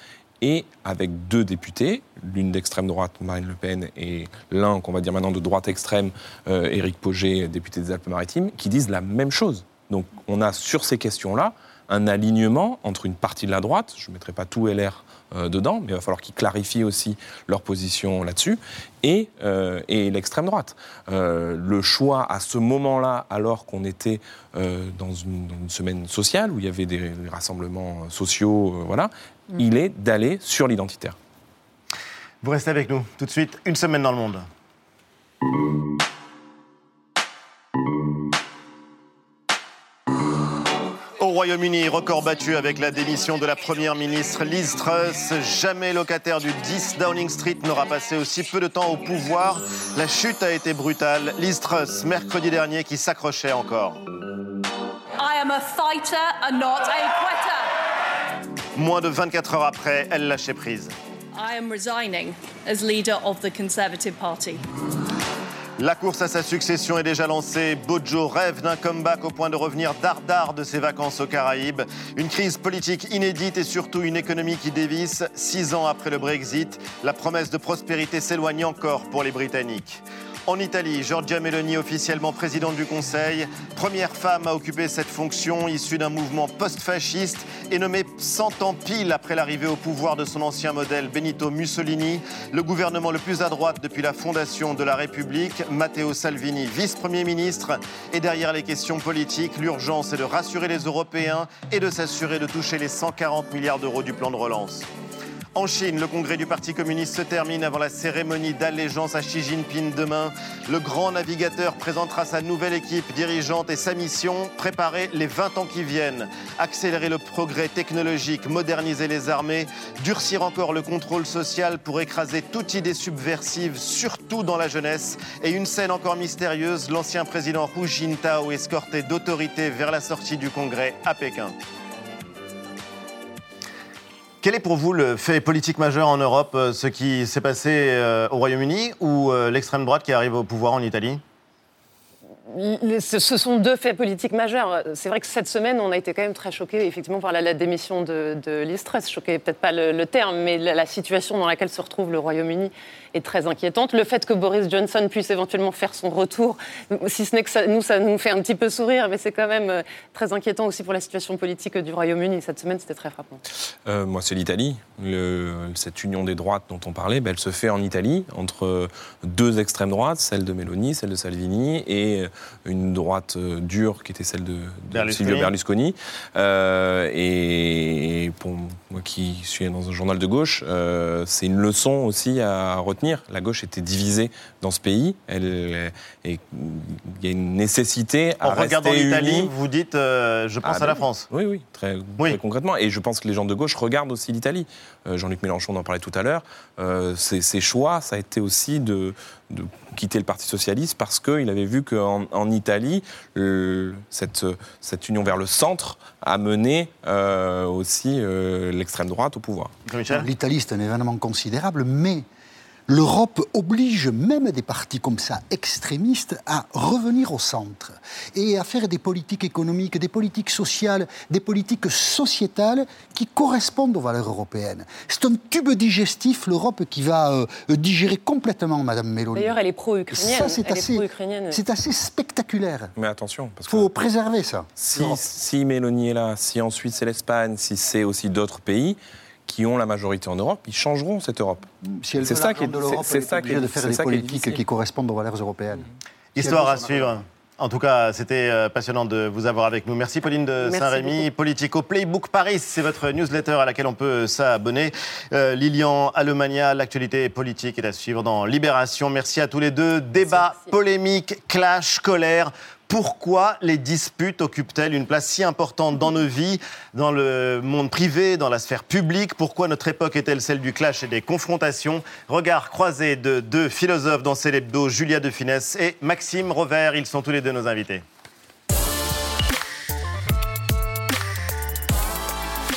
et avec deux députés, l'une d'extrême droite, Marine Le Pen, et l'un qu'on va dire maintenant de droite extrême, euh, Éric Pauget, député des Alpes-Maritimes, qui disent la même chose. Donc on a sur ces questions-là un alignement entre une partie de la droite, je ne mettrai pas tout LR dedans, mais il va falloir qu'ils clarifient aussi leur position là-dessus, et, euh, et l'extrême droite. Euh, le choix à ce moment-là, alors qu'on était dans une, semaine sociale, où il y avait des, rassemblements sociaux, voilà, mm. il est d'aller sur l'identitaire. Vous restez avec nous tout de suite, une semaine dans le monde. Royaume-Uni, record battu avec la démission de la première ministre Liz Truss. Jamais locataire du 10 Downing Street n'aura passé aussi peu de temps au pouvoir. La chute a été brutale. Liz Truss, mercredi dernier, qui s'accrochait encore. Moins de 24 heures après, elle lâchait prise. I am resigning as leader of the Conservative Party. La course à sa succession est déjà lancée. Bojo rêve d'un comeback au point de revenir dardard de ses vacances aux Caraïbes. Une crise politique inédite et surtout une économie qui dévisse. Six ans après le Brexit, la promesse de prospérité s'éloigne encore pour les Britanniques. En Italie, Giorgia Meloni, officiellement présidente du Conseil, première femme à occuper cette fonction issue d'un mouvement post-fasciste et nommée 100 ans pile après l'arrivée au pouvoir de son ancien modèle Benito Mussolini, le gouvernement le plus à droite depuis la fondation de la République, Matteo Salvini, vice-premier ministre. Et derrière les questions politiques, l'urgence est de rassurer les Européens et de s'assurer de toucher les 140 milliards d'euros du plan de relance. En Chine, le congrès du Parti communiste se termine avant la cérémonie d'allégeance à Xi Jinping demain. Le grand navigateur présentera sa nouvelle équipe dirigeante et sa mission, préparer les 20 ans qui viennent, accélérer le progrès technologique, moderniser les armées, durcir encore le contrôle social pour écraser toute idée subversive, surtout dans la jeunesse. Et une scène encore mystérieuse, l'ancien président Hu Jintao escorté d'autorité vers la sortie du congrès à Pékin. Quel est pour vous le fait politique majeur en Europe, euh, ce qui s'est passé euh, au Royaume-Uni ou euh, l'extrême droite qui arrive au pouvoir en Italie? Ce sont deux faits politiques majeurs. C'est vrai que cette semaine, on a été quand même très choqués, effectivement, par la, la démission de, de Liz. Choqué, peut-être pas le, terme, mais la, situation dans laquelle se retrouve le Royaume-Uni est très inquiétante. Le fait que Boris Johnson puisse éventuellement faire son retour, si ce n'est que nous, ça nous fait un petit peu sourire, mais c'est quand même euh, très inquiétant aussi pour la situation politique du Royaume-Uni. Cette semaine, c'était très frappant. Euh, moi, c'est l'Italie. Cette union des droites dont on parlait, ben, elle se fait en Italie, entre deux extrêmes droites, celle de Meloni, celle de Salvini, et une droite euh, dure qui était celle de, de Berlusconi. Silvio Berlusconi. Euh, et pour moi qui suis dans un journal de gauche, euh, c'est une leçon aussi à retenir. La gauche était divisée dans ce pays. Elle, et il y a une nécessité à En regardant l'Italie, vous dites euh, je pense Ah, à la oui. France. Oui, oui, très, très concrètement. Et je pense que les gens de gauche regardent aussi l'Italie. Jean-Luc Mélenchon en parlait tout à l'heure. Ses choix, ça a été aussi de, de quitter le Parti socialiste parce qu'il avait vu qu'en en Italie, le- cette, cette union vers le centre a mené euh, aussi euh, l'extrême droite au pouvoir. L'Italie, c'est un événement considérable, mais l'Europe oblige même des partis comme ça, extrémistes, à revenir au centre et à faire des politiques économiques, des politiques sociales, des politiques sociétales qui correspondent aux valeurs européennes. C'est un tube digestif, l'Europe, qui va euh, digérer complètement Madame Mélanie. D'ailleurs, elle est pro-ukrainienne. Ça, c'est assez, spectaculaire. Mais attention, parce Il que faut préserver ça. si, si Mélanie est là, si ensuite c'est l'Espagne, si c'est aussi d'autres pays qui ont la majorité en Europe, ils changeront cette Europe. Si elle c'est ça qui est, c'est- ça qui de faire des qui politiques qui correspondent aux valeurs européennes. Histoire à suivre. En tout cas, c'était euh, passionnant de vous avoir avec nous. Merci Pauline de Saint-Rémy. Politico Playbook Paris, c'est votre newsletter à laquelle on peut s'abonner. Euh, Lilian Allemania, l'actualité politique est à suivre dans Libération. Merci à tous les deux. Débat, polémique, clash, colère. Pourquoi les disputes occupent-elles une place si importante dans nos vies, dans le monde privé, dans la sphère publique? Pourquoi notre époque est-elle celle du clash et des confrontations? Regard croisé de deux philosophes dans Célébdo, Julia de Finesse et Maxime Rovert. Ils sont tous les deux nos invités.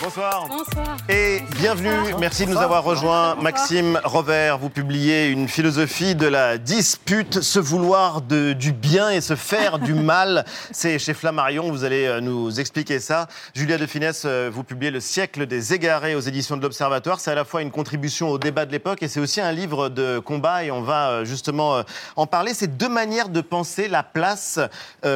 Bonsoir. Bonsoir. Et bienvenue, merci de nous avoir rejoints. Maxime Rovert, vous publiez une philosophie de la dispute, se vouloir de- du bien et se faire du mal. C'est chez Flammarion, vous allez euh, nous expliquer ça. Julia de Finesse, euh, vous publiez Le siècle des égarés aux éditions de l'Observatoire. C'est à la fois une contribution au débat de l'époque et c'est aussi un livre de combat et on va euh, justement en parler. C'est deux manières de penser la place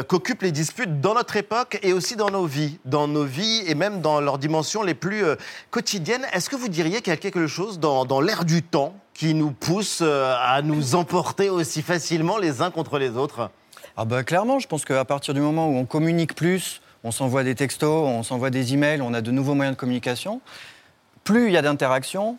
qu'occupent les disputes dans notre époque et aussi dans nos vies, dans nos vies et même dans leurs les plus euh, quotidiennes. Est-ce que vous diriez qu'il y a quelque chose dans, dans l'air du temps qui nous pousse euh, à nous emporter aussi facilement les uns contre les autres? Ah bah clairement, je pense qu'à partir du moment où on communique plus, on s'envoie des textos, on s'envoie des emails, on a de nouveaux moyens de communication, plus il y a d'interactions,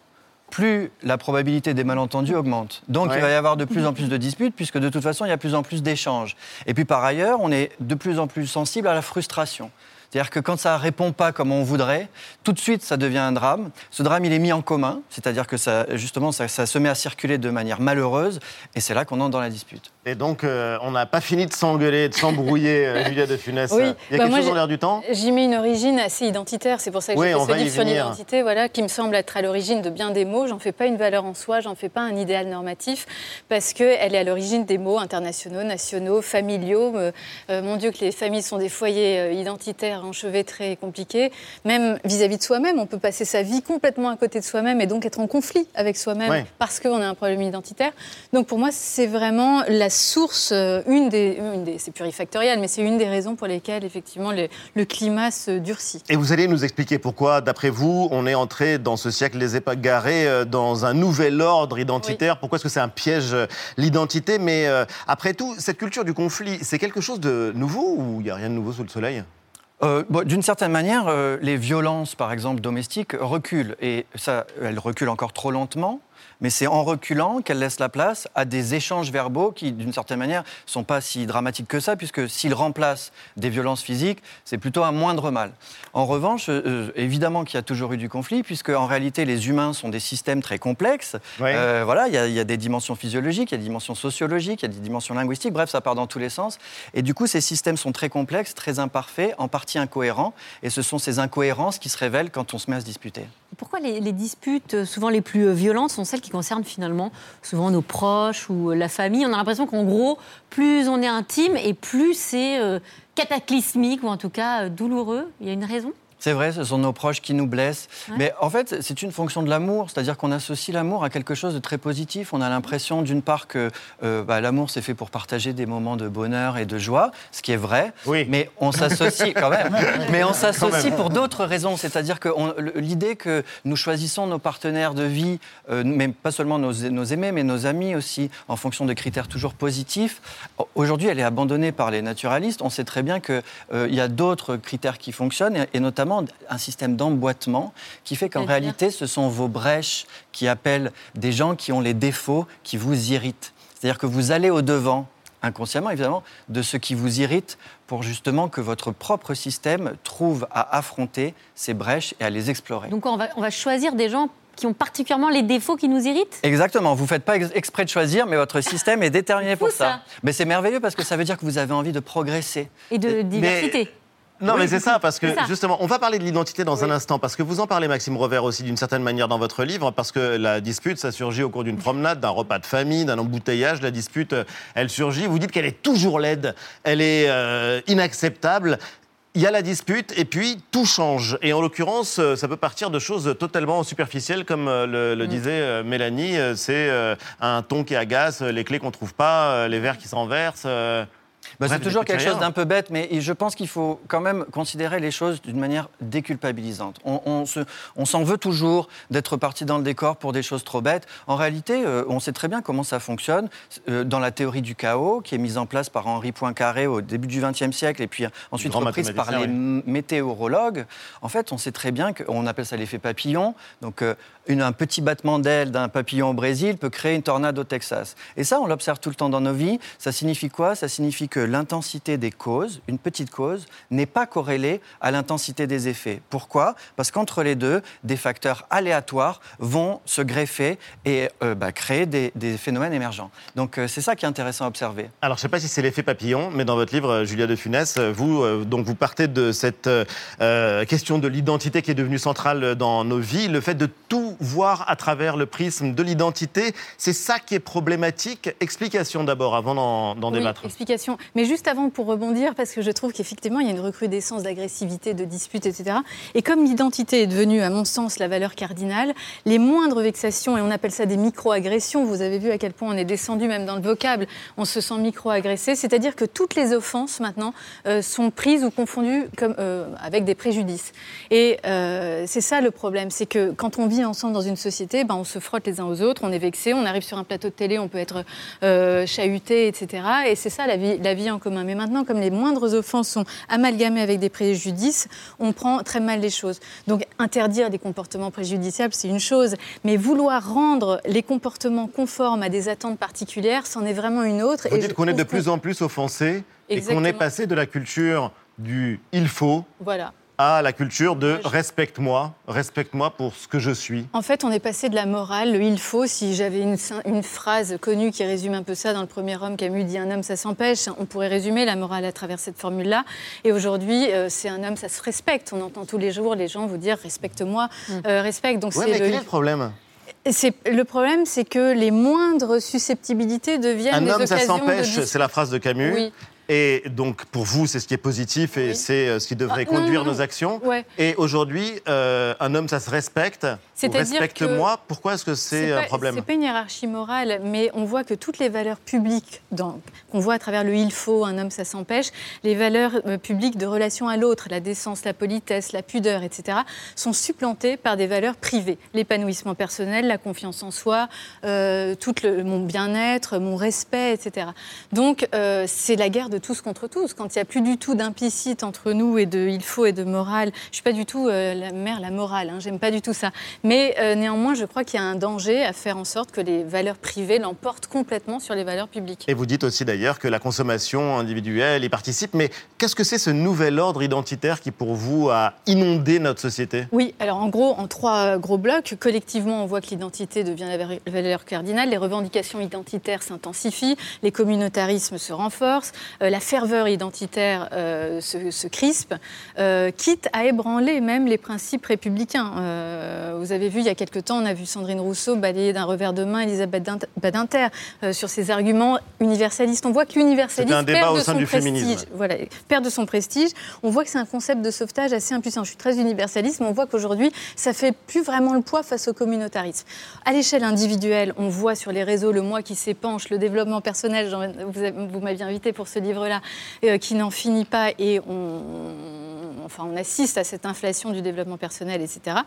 plus la probabilité des malentendus augmente. Donc Ouais. il va y avoir de plus en plus de disputes, puisque de toute façon, il y a de plus en plus d'échanges. Et puis par ailleurs, on est de plus en plus sensible à la frustration. C'est-à-dire que quand ça répond pas comme on voudrait, tout de suite, ça devient un drame. Ce drame, il est mis en commun, c'est-à-dire que ça, justement, ça, ça se met à circuler de manière malheureuse, et c'est là qu'on entre dans la dispute. Et donc, euh, on n'a pas fini de s'engueuler, de s'embrouiller, euh, Julia de Funès. Oui, Il y a bah quelque moi, chose dans l'air du temps J'y mets une origine assez identitaire, c'est pour ça que Oui, j'ai fait ce livre sur l'identité, voilà, qui me semble être à l'origine de bien des mots. J'en fais pas une valeur en soi, j'en fais pas un idéal normatif, parce qu'elle est à l'origine des mots internationaux, nationaux, familiaux. Euh, euh, mon Dieu, que les familles sont des foyers euh, identitaires enchevêtrés et compliqués. Même vis-à-vis de soi-même, on peut passer sa vie complètement à côté de soi-même et donc être en conflit avec soi-même Ouais. parce qu'on a un problème identitaire. Donc pour moi, c'est vraiment la source, euh, une des, une des c'est plurifactoriel, mais c'est une des raisons pour lesquelles effectivement le, le climat se durcit. Et vous allez nous expliquer pourquoi, d'après vous, on est entré dans ce siècle des égarés, euh, dans un nouvel ordre identitaire. Pourquoi est-ce que c'est un piège, euh, l'identité? Mais euh, après tout, cette culture du conflit, c'est quelque chose de nouveau ou il n'y a rien de nouveau sous le soleil? Euh, D'une certaine manière, euh, les violences, par exemple, domestiques, reculent. Et ça, elles reculent encore trop lentement. Mais c'est en reculant qu'elle laisse la place à des échanges verbaux qui, d'une certaine manière, sont pas si dramatiques que ça, puisque s'ils remplacent des violences physiques, c'est plutôt un moindre mal. En revanche, euh, évidemment qu'il y a toujours eu du conflit, puisque en réalité, les humains sont des systèmes très complexes. Ouais. Euh, voilà, il y, a- il y a des dimensions physiologiques, il y a des dimensions sociologiques, il y a des dimensions linguistiques, bref, ça part dans tous les sens. Et du coup, ces systèmes sont très complexes, très imparfaits, en partie incohérents, et ce sont ces incohérences qui se révèlent quand on se met à se disputer. Pourquoi les, les disputes, euh, souvent les plus euh, violentes, sont celles qui concernent finalement souvent nos proches ou euh, la famille On a l'impression qu'en gros, plus on est intime et plus c'est euh, cataclysmique ou en tout cas euh, douloureux. Il y a une raison? C'est vrai, ce sont nos proches qui nous blessent. Ouais. Mais en fait, c'est une fonction de l'amour, c'est-à-dire qu'on associe l'amour à quelque chose de très positif. On a l'impression, d'une part, que euh, bah, l'amour, c'est fait pour partager des moments de bonheur et de joie, ce qui est vrai. Mais on s'associe quand même. Mais on s'associe pour d'autres raisons. C'est-à-dire que l'idée que nous choisissons nos partenaires de vie, euh, mais pas seulement nos, nos aimés, mais nos amis aussi, en fonction de critères toujours positifs, aujourd'hui, elle est abandonnée par les naturalistes. On sait très bien qu'il y a d'autres critères qui fonctionnent, et, et notamment un système d'emboîtement qui fait qu'en réalité, ce sont vos brèches qui appellent des gens qui ont les défauts qui vous irritent. C'est-à-dire que vous allez au-devant, inconsciemment évidemment, de ce qui vous irrite pour justement que votre propre système trouve à affronter ces brèches et à les explorer. Donc on va, on va choisir des gens qui ont particulièrement les défauts qui nous irritent? Exactement, vous ne faites pas ex- exprès de choisir, mais votre système est déterminé pour ça. ça. Mais c'est merveilleux parce que ça veut dire que vous avez envie de progresser. et de diversité. Non, Oui, mais c'est ça, parce que ça. justement, on va parler de l'identité dans un instant, parce que vous en parlez, Maxime Revers, aussi d'une certaine manière dans votre livre, parce que la dispute, ça surgit au cours d'une promenade, d'un repas de famille, d'un embouteillage. La dispute, euh, elle surgit. Vous dites qu'elle est toujours laide, elle est euh, inacceptable. Il y a la dispute et puis tout change. Et en l'occurrence, euh, ça peut partir de choses totalement superficielles, comme euh, le, le disait euh, Mélanie. C'est euh, un ton qui agace, les clés qu'on trouve pas, les verres qui s'enversent. Bah, c'est toujours quelque chose d'un peu bête, mais je pense qu'il faut quand même considérer les choses d'une manière déculpabilisante. On, on se- on s'en veut toujours d'être parti dans le décor pour des choses trop bêtes. En réalité, euh, on sait très bien comment ça fonctionne euh, dans la théorie du chaos, qui est mise en place par Henri Poincaré au début du XXe siècle, et puis ensuite reprise par les météorologues. En fait, on sait très bien qu'on appelle ça l'effet papillon. Donc, euh, un petit battement d'aile d'un papillon au Brésil peut créer une tornade au Texas. Et ça, on l'observe tout le temps dans nos vies. Ça signifie quoi? Ça signifie que l'intensité des causes, une petite cause, n'est pas corrélée à l'intensité des effets. Pourquoi? Parce qu'entre les deux, des facteurs aléatoires vont se greffer et euh, bah, créer des, phénomènes émergents. Donc, euh, c'est ça qui est intéressant à observer. Alors, je ne sais pas si c'est l'effet papillon, mais dans votre livre, euh, Julia de Funès, vous, donc, vous partez de cette question de l'identité qui est devenue centrale dans nos vies, le fait de tout voir à travers le prisme de l'identité, c'est ça qui est problématique. Explication d'abord, avant d'en d'en Oui, débattre. explication. Mais juste avant, pour rebondir, parce que je trouve qu'effectivement, il y a une recrudescence d'agressivité, de disputes, etc. Et comme l'identité est devenue, à mon sens, la valeur cardinale, les moindres vexations, et on appelle ça des micro-agressions, vous avez vu à quel point on est descendu même dans le vocable, on se sent micro-agressé, c'est-à-dire que toutes les offenses maintenant euh, sont prises ou confondues comme, euh, avec des préjudices. Et euh, c'est ça le problème, c'est que quand on vit ensemble dans une société, ben, on se frotte les uns aux autres, on est vexé, on arrive sur un plateau de télé, on peut être euh, chahuté, etc. Et c'est ça la vie, la vie en commun. Mais maintenant, comme les moindres offenses sont amalgamées avec des préjudices, on prend très mal les choses. Donc interdire des comportements préjudiciables, c'est une chose, mais vouloir rendre les comportements conformes à des attentes particulières, c'en est vraiment une autre. Vous Et dites qu'on est de plus en plus offensé et qu'on est passé de la culture du il faut Voilà. À la culture de respecte-moi, respecte-moi pour ce que je suis. En fait, on est passé de la morale, le il faut. Si j'avais une, une phrase connue qui résume un peu ça dans le premier homme, Camus dit un homme, ça s'empêche. On pourrait résumer la morale à travers cette formule-là. Et aujourd'hui, euh, c'est un homme, ça se respecte. On entend tous les jours les gens vous dire respecte-moi, euh, respecte. Donc Ouais, c'est mais le, quel est le problème? C'est- le problème, c'est que les moindres susceptibilités deviennent Un des homme, ça occasions s'empêche, c'est la phrase de Camus. Oui. Et donc, pour vous, c'est ce qui est positif et c'est euh, ce qui devrait Ah, conduire non, non. nos actions. Ouais. Et aujourd'hui, euh, un homme, ça se respecte. Respecte-moi. Pourquoi est-ce que c'est un problème C'est pas une hiérarchie morale, mais on voit que toutes les valeurs publiques qu'on voit à travers le il faut, un homme, ça s'empêche, les valeurs euh, publiques de relation à l'autre, la décence, la politesse, la pudeur, etc., sont supplantées par des valeurs privées. L'épanouissement personnel, la confiance en soi, euh, tout le, mon bien-être, mon respect, etc. Donc, c'est la guerre de tous contre tous. Quand il n'y a plus du tout d'implicite entre nous et de il faut et de morale, je ne suis pas du tout euh, la mère, la morale, hein, j'aime pas du tout ça. Mais euh, néanmoins, je crois qu'il y a un danger à faire en sorte que les valeurs privées l'emportent complètement sur les valeurs publiques. Et vous dites aussi d'ailleurs que la consommation individuelle y participe. Mais qu'est-ce que c'est ce nouvel ordre identitaire qui, pour vous, a inondé notre société? Oui, alors en gros, en trois gros blocs, collectivement, on voit que l'identité devient la valeur cardinale, les revendications identitaires s'intensifient, les communautarismes se renforcent, euh, la ferveur identitaire euh, se, se, crispe, euh, quitte à ébranler même les principes républicains. Euh, vous avez vu, il y a quelque temps, on a vu Sandrine Rousseau balayer d'un revers de main Elisabeth Badinter euh, sur ses arguments universalistes. On voit que l'universalisme perd de son prestige. Voilà, perd de son prestige. On voit que c'est un concept de sauvetage assez impuissant. Je suis très universaliste, mais on voit qu'aujourd'hui, ça fait plus vraiment le poids face au communautarisme. À l'échelle individuelle, on voit sur les réseaux le moi qui s'épanche, le développement personnel, vous, m'aviez invité pour ce livre-là, euh, qui n'en finit pas et on, enfin, on assiste à cette inflation du développement personnel, etc.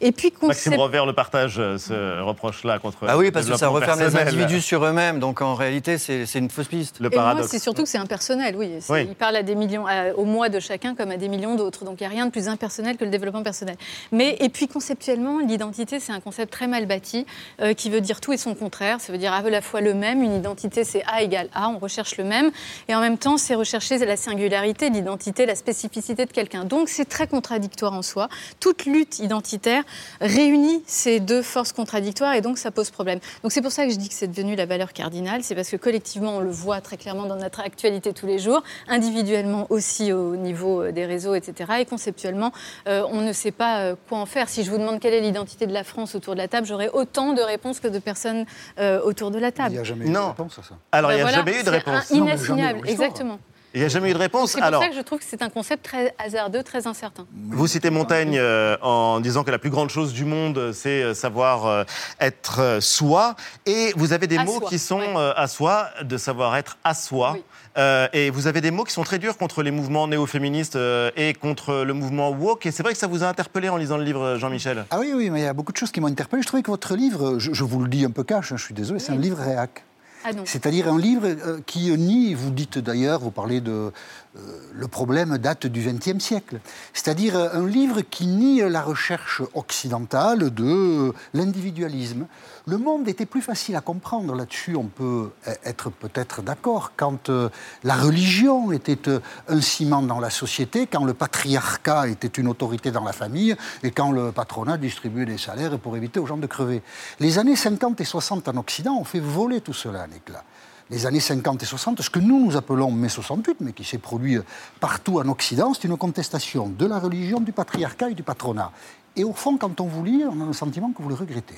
Et puis concept... Maxime Rovert le partage, euh, ce reproche-là contre Ah oui, parce que ça referme les individus sur eux-mêmes, donc en réalité, c'est une fausse piste. Le paradoxe. c'est surtout que c'est impersonnel, oui. oui. Il parle à des millions, à, au moi de chacun comme à des millions d'autres, donc il n'y a rien de plus impersonnel que le développement personnel. Mais, et puis conceptuellement, l'identité, c'est un concept très mal bâti, euh, qui veut dire tout et son contraire, ça veut dire à la fois le même, une identité c'est A égale A, on recherche le même, et en même temps, c'est rechercher la singularité, l'identité, la spécificité de quelqu'un. Donc c'est très contradictoire en soi. Toute lutte identitaire réunit ces deux forces contradictoires et donc ça pose problème. Donc c'est pour ça que je dis que c'est devenu la valeur cardinale, c'est parce que collectivement on le voit très clairement dans notre actualité tous les jours, individuellement aussi au niveau euh, des réseaux, etc. Et conceptuellement, euh, on ne sait pas euh, quoi en faire. Si je vous demande quelle est l'identité de la France autour de la table, j'aurai autant de réponses que de personnes euh, autour de la table. Il n'y a jamais eu non. de réponse à ça. Alors il n'y a voilà, jamais eu de réponse. un inassignable, exactement. Il n'y a jamais eu de réponse. C'est pour Alors, ça que je trouve que c'est un concept très hasardeux, très incertain. Vous citez Montaigne euh, en disant que la plus grande chose du monde, c'est euh, savoir euh, être euh, soi. Et vous avez des À mots soi, qui sont ouais. euh, à soi, de savoir être à soi. Oui. Euh, et vous avez des mots qui sont très durs contre les mouvements néo-féministes euh, et contre le mouvement woke. Et c'est vrai que ça vous a interpellé en lisant le livre, Jean-Michel? Ah oui, oui, mais il y a beaucoup de choses qui m'ont interpellé. Je trouvais que votre livre, je, je vous le dis un peu cash, hein, je suis désolé, c'est un livre réac. Ah. C'est-à-dire un livre euh, qui nie, vous dites d'ailleurs, vous parlez de euh, le problème date du XXe siècle. C'est-à-dire euh, un livre qui nie la recherche occidentale de euh, l'individualisme. Le monde était plus facile à comprendre là-dessus, on peut e- être peut-être d'accord, quand euh, la religion était euh, un ciment dans la société, quand le patriarcat était une autorité dans la famille et quand le patronat distribuait des salaires pour éviter aux gens de crever. Les années 50 et 60 en Occident ont fait voler tout cela en éclats les années 50 et 60, ce que nous nous appelons mai 68, mais qui s'est produit partout en Occident, c'est une contestation de la religion, du patriarcat et du patronat. Et au fond, quand on vous lit, on a le sentiment que vous le regrettez.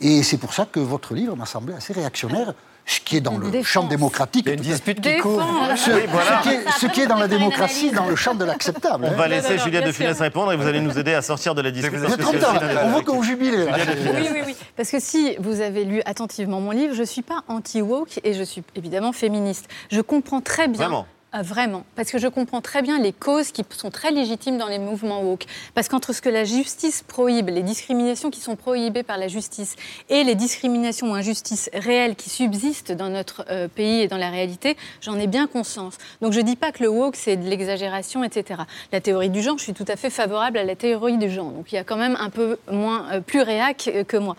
Et c'est pour ça que votre livre m'a semblé assez réactionnaire, ce qui est dans le Défense. champ démocratique. Il y a une dispute qui court. Ce, Oui, voilà. ce qui est, ce qui est dans la démocratie, dans le champ de l'acceptable. On hein. va laisser non, Juliette de Funès répondre et vous allez nous aider à sortir de la discussion. Vous parce êtes que on voit que vous jubilez. Oui, oui, oui. Parce que si vous avez lu attentivement mon livre, je ne suis pas anti-woke et je suis évidemment féministe. Je comprends très bien. Vraiment Ah, vraiment, parce que je comprends très bien les causes qui sont très légitimes dans les mouvements woke. Parce qu'entre ce que la justice prohibe, les discriminations qui sont prohibées par la justice, et les discriminations ou injustices réelles qui subsistent dans notre euh, pays et dans la réalité, j'en ai bien conscience. Donc je ne dis pas que le woke, c'est de l'exagération, etc. La théorie du genre, je suis tout à fait favorable à la théorie du genre. Donc il y a quand même un peu moins, euh, plus réac euh, que moi.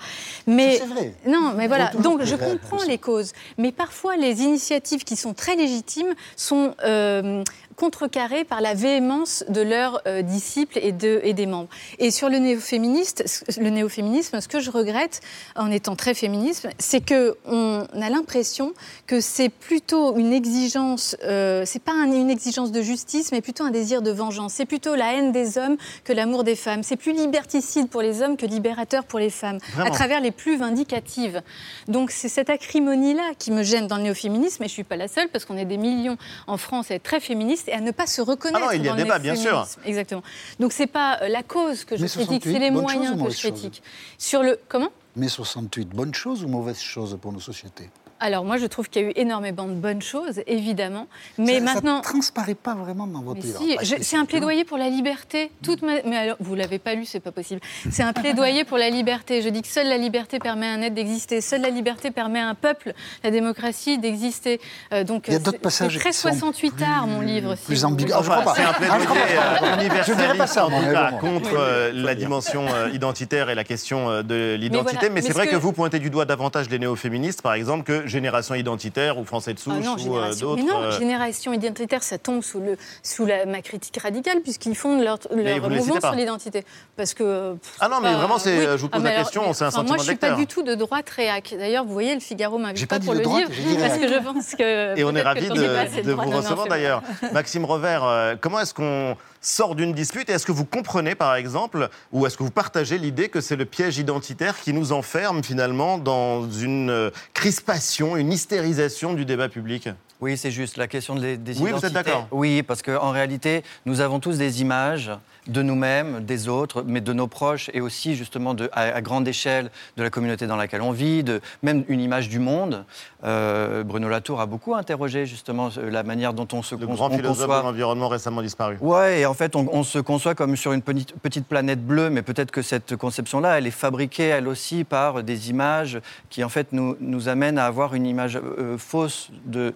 Mais vrai. non, mais voilà. Donc je comprends les causes, mais parfois les initiatives qui sont très légitimes sont euh, contrecarrées par la véhémence de leurs euh, disciples et, de, et des membres. Et sur le, néo-féministe, le néo-féminisme, ce que je regrette en étant très féministe, c'est que on a l'impression que c'est plutôt une exigence, euh, c'est pas un- une exigence de justice, mais plutôt un désir de vengeance. C'est plutôt la haine des hommes que l'amour des femmes. C'est plus liberticide pour les hommes que libérateur pour les femmes, Vraiment. à travers les plus vindicatives. Donc c'est cette acrimonie-là qui me gêne dans le néo-féminisme, et je suis pas la seule, parce qu'on est des millions en France à être très féministes et à ne pas se reconnaître Ah non, il y a dans débat, bien sûr. Exactement. Donc c'est pas euh, la cause que je Mais critique, 68, c'est les moyens que je critique. Sur le comment? Mai 68, bonne chose ou mauvaise chose pour nos sociétés? Alors moi, je trouve qu'il y a eu énormément de bonnes choses, évidemment. Mais ça, maintenant... Ça transparaît pas vraiment dans votre Mais livre. si, c'est un plaidoyer pour la liberté. Toute ma- Mais alors, vous l'avez pas lu, c'est pas possible. C'est un plaidoyer pour la liberté. Je dis que seule la liberté permet à un être d'exister. Seule la liberté permet à un peuple, la démocratie, d'exister. Euh, donc, Il y a d'autres c'est- passages C'est très qui sont 68 art, mon livre. si plus ambigu. Ah, je crois pas. C'est un Ah, plaidoyer pas. euh, Je dirais pas ça, en moi, tout mais cas, bon. contre euh, la dimension euh, identitaire et la question de l'identité. voilà, Mais, c'est mais vrai que- vous pointez du doigt davantage les néo-féministes, par exemple, que Génération Identitaire ou Français de souche Ah non, ou euh, d'autres. Mais non, euh, génération identitaire, ça tombe sous, le, sous la, ma critique radicale, puisqu'ils fondent leur, mouvement sur l'identité. Parce que. pff, Ah non, mais pas- vraiment, c'est- oui. je vous pose Ah, la mais alors, question, c'est un enfin, sentiment Moi, je ne suis pas du tout de droite réac. D'ailleurs, vous voyez, le Figaro m'invite pas pas dit pour le droite, dit parce que je pense que. Et on est ravis de, vous recevoir d'ailleurs. Maxime Revers, euh, comment est-ce qu'on sort d'une dispute. Est-ce que vous comprenez par exemple, ou est-ce que vous partagez l'idée que c'est le piège identitaire qui nous enferme finalement dans une euh, crispation, une hystérisation du débat public? Oui, c'est juste la question des, des Oui, vous êtes identités. d'accord Oui, parce qu'en réalité, nous avons tous des images de nous-mêmes, des autres, mais de nos proches et aussi justement de, à, à grande échelle de la communauté dans laquelle on vit, de, même une image du monde. Euh, Bruno Latour a beaucoup interrogé justement la manière dont on se Le con- grand philosophe conçoit. de l'environnement récemment disparu. Ouais, et en fait, on, on se conçoit comme sur une petite, petite planète bleue, mais peut-être que cette conception-là, elle est fabriquée, elle aussi, par des images qui, en fait, nous, nous amènent à avoir une image euh, fausse de,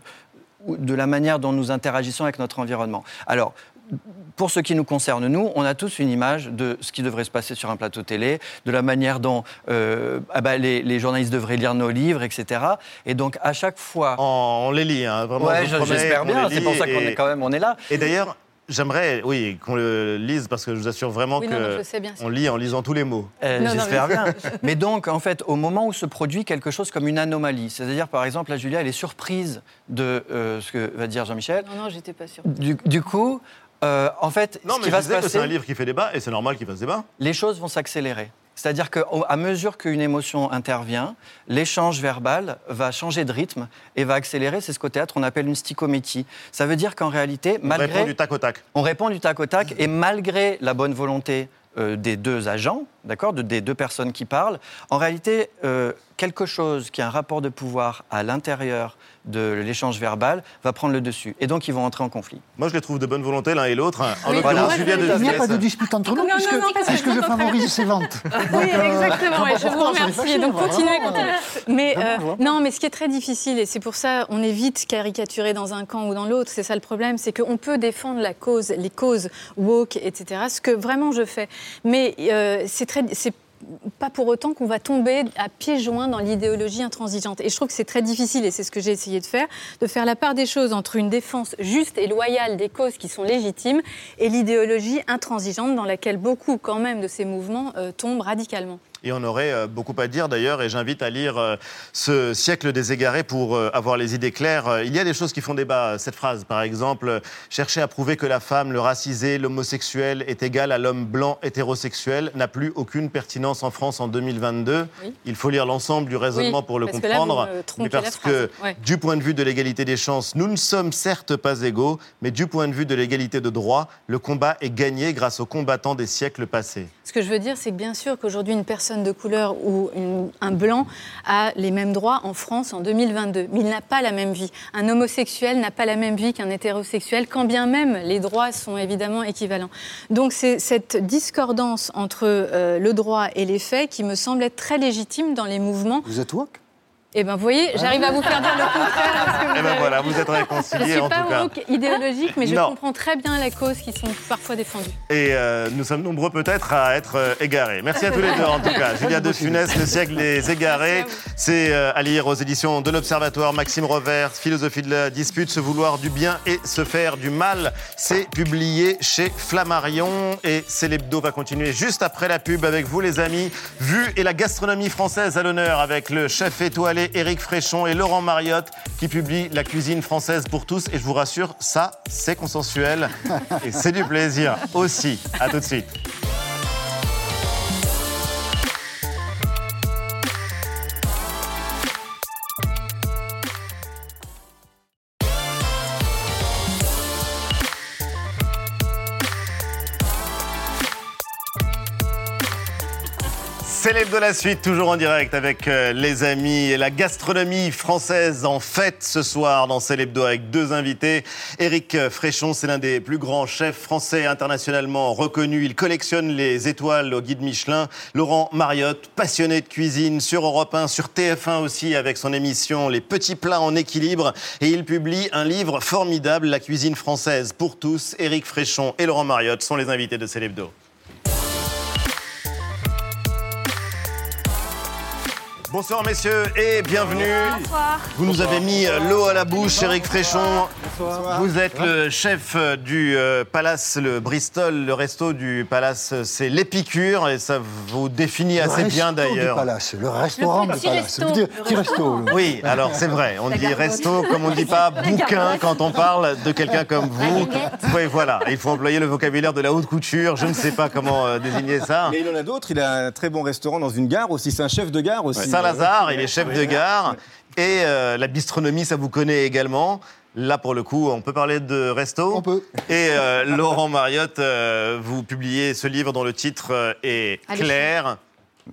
de la manière dont nous interagissons avec notre environnement. Alors, pour ce qui nous concerne, nous, on a tous une image de ce qui devrait se passer sur un plateau télé, de la manière dont euh, ah bah, les, les journalistes devraient lire nos livres, etc. Et donc, à chaque fois... On, on les lit, hein, vraiment. Ouais, j'espère bien, c'est pour ça qu'on est quand même on est là. Et d'ailleurs, j'aimerais, oui, qu'on le lise parce que je vous assure vraiment Oui, que non, non, je sais bien sûr. on lit en lisant tous les mots. Euh, J'espère mais- bien. Mais donc, en fait, au moment où se produit quelque chose comme une anomalie, c'est-à-dire, par exemple, la Julia, elle est surprise de euh, ce que va dire Jean-Michel. Non, non, j'étais pas sûre. Du, du coup, euh, en fait, Non, ce mais qui je va se que c'est un passer, livre qui fait débat et c'est normal qu'il fasse débat. les choses vont s'accélérer. C'est-à-dire qu'à mesure qu'une émotion intervient, l'échange verbal va changer de rythme et va accélérer. C'est ce qu'au théâtre on appelle une stichométie. Ça veut dire qu'en réalité, On malgré répond du tac au tac. on répond du tac au tac et malgré la bonne volonté euh, des deux agents, d'accord, de- des deux personnes qui parlent, en réalité, euh, quelque chose qui a un rapport de pouvoir à l'intérieur de l'échange verbal va prendre le dessus. Et donc, ils vont entrer en conflit. Moi, je les trouve de bonne volonté l'un et l'autre. En Oui, voilà. Julia de Il n'y a pas de dispute entre nous, Non, non, puisque, non, parce que puisque je favorise ses ventes. Oui, euh, exactement. je vous remercie. Donc, continuez, continuez. Mais euh, non, mais ce qui est très difficile, et c'est pour ça, on est vite caricaturé dans un camp ou dans l'autre. C'est ça le problème, c'est qu'on peut défendre la cause, les causes woke, etc. Ce que vraiment je fais. Mais euh, c'est très, c'est pas pour autant qu'on va tomber à pieds joints dans l'idéologie intransigeante. Et je trouve que c'est très difficile, et c'est ce que j'ai essayé de faire, de faire la part des choses entre une défense juste et loyale des causes qui sont légitimes et l'idéologie intransigeante dans laquelle beaucoup quand même de ces mouvements euh, tombent radicalement. Et on aurait euh, beaucoup à dire d'ailleurs, et j'invite à lire euh, ce siècle des égarés pour euh, avoir les idées claires. Il y a des choses qui font débat. Cette phrase, par exemple, chercher à prouver que la femme, le racisé, l'homosexuel est égal à l'homme blanc hétérosexuel n'a plus aucune pertinence en France en 2022. Oui. Il faut lire l'ensemble du raisonnement Oui, pour le comprendre. mais parce que, Ouais. du point de vue de l'égalité des chances, nous ne sommes certes pas égaux, mais du point de vue de l'égalité de droit, le combat est gagné grâce aux combattants des siècles passés. Ce que je veux dire, c'est que bien sûr qu'aujourd'hui, une personne de couleur ou un blanc a les mêmes droits en France en 2022, mais il n'a pas la même vie. Un homosexuel n'a pas la même vie qu'un hétérosexuel, quand bien même les droits sont évidemment équivalents. Donc c'est cette discordance entre euh, le droit et les faits qui me semble être très légitime dans les mouvements. Vous êtes woke? Eh bien, vous voyez, j'arrive à vous faire dire le contraire. Eh avez- voilà, vous êtes Je ne réconciliés suis en pas tout cas. woke idéologique, mais je Non. comprends très bien la cause qui sont parfois défendues. Et euh, nous sommes nombreux peut-être à être euh, égarés. Merci à tous les deux en tout cas. Julia de Funès, Le siècle des égarés. C'est euh, à lire aux éditions de l'Observatoire. Maxime Revers, Philosophie de la dispute, se vouloir du bien et se faire du mal. C'est publié chez Flammarion. Et c'est l'hebdo va continuer juste après la pub avec vous les amis. Vue et la gastronomie française à l'honneur avec le chef étoilé Éric Fréchon et Laurent Mariotte qui publie La cuisine française pour tous. Et je vous rassure, ça, c'est consensuel et c'est du plaisir aussi. À tout de suite. Célèbre la suite, toujours en direct avec euh, les amis et la gastronomie française en fête ce soir dans Célèbre avec deux invités. Éric Fréchon, c'est l'un des plus grands chefs français internationalement reconnus. Il collectionne les étoiles au guide Michelin. Laurent Mariotte, passionné de cuisine sur Europe 1, sur TF1 aussi avec son émission Les petits plats en équilibre. Et il publie un livre formidable, La cuisine française pour tous. Éric Fréchon et Laurent Mariotte sont les invités de Célèbre Bonsoir messieurs et bienvenue. Bonsoir. Vous nous avez mis euh, l'eau à la bouche, Eric Fréchon. Vous êtes le chef euh, du euh, Palace, le Bristol, le resto du Palace, c'est l'épicure et ça vous définit assez bien d'ailleurs. Le Palace, le restaurant Le du Palace. resto. Dites petit Le resto. le- Oui, alors c'est vrai, on dit resto comme on ne dit pas bouquin quand on parle de quelqu'un comme vous. Oui, voilà, il faut employer le vocabulaire de la haute couture, je ne sais pas comment euh, désigner ça. Mais il en a d'autres. Il a un très bon restaurant dans une gare aussi. C'est un chef de gare aussi. Saint-Lazare, il est chef de gare. Et euh, la bistronomie, ça vous connaît également. Là, pour le coup, on peut parler de resto On peut. Et euh, Laurent Mariotte, euh, vous publiez ce livre dont le titre est Alléchant. clair,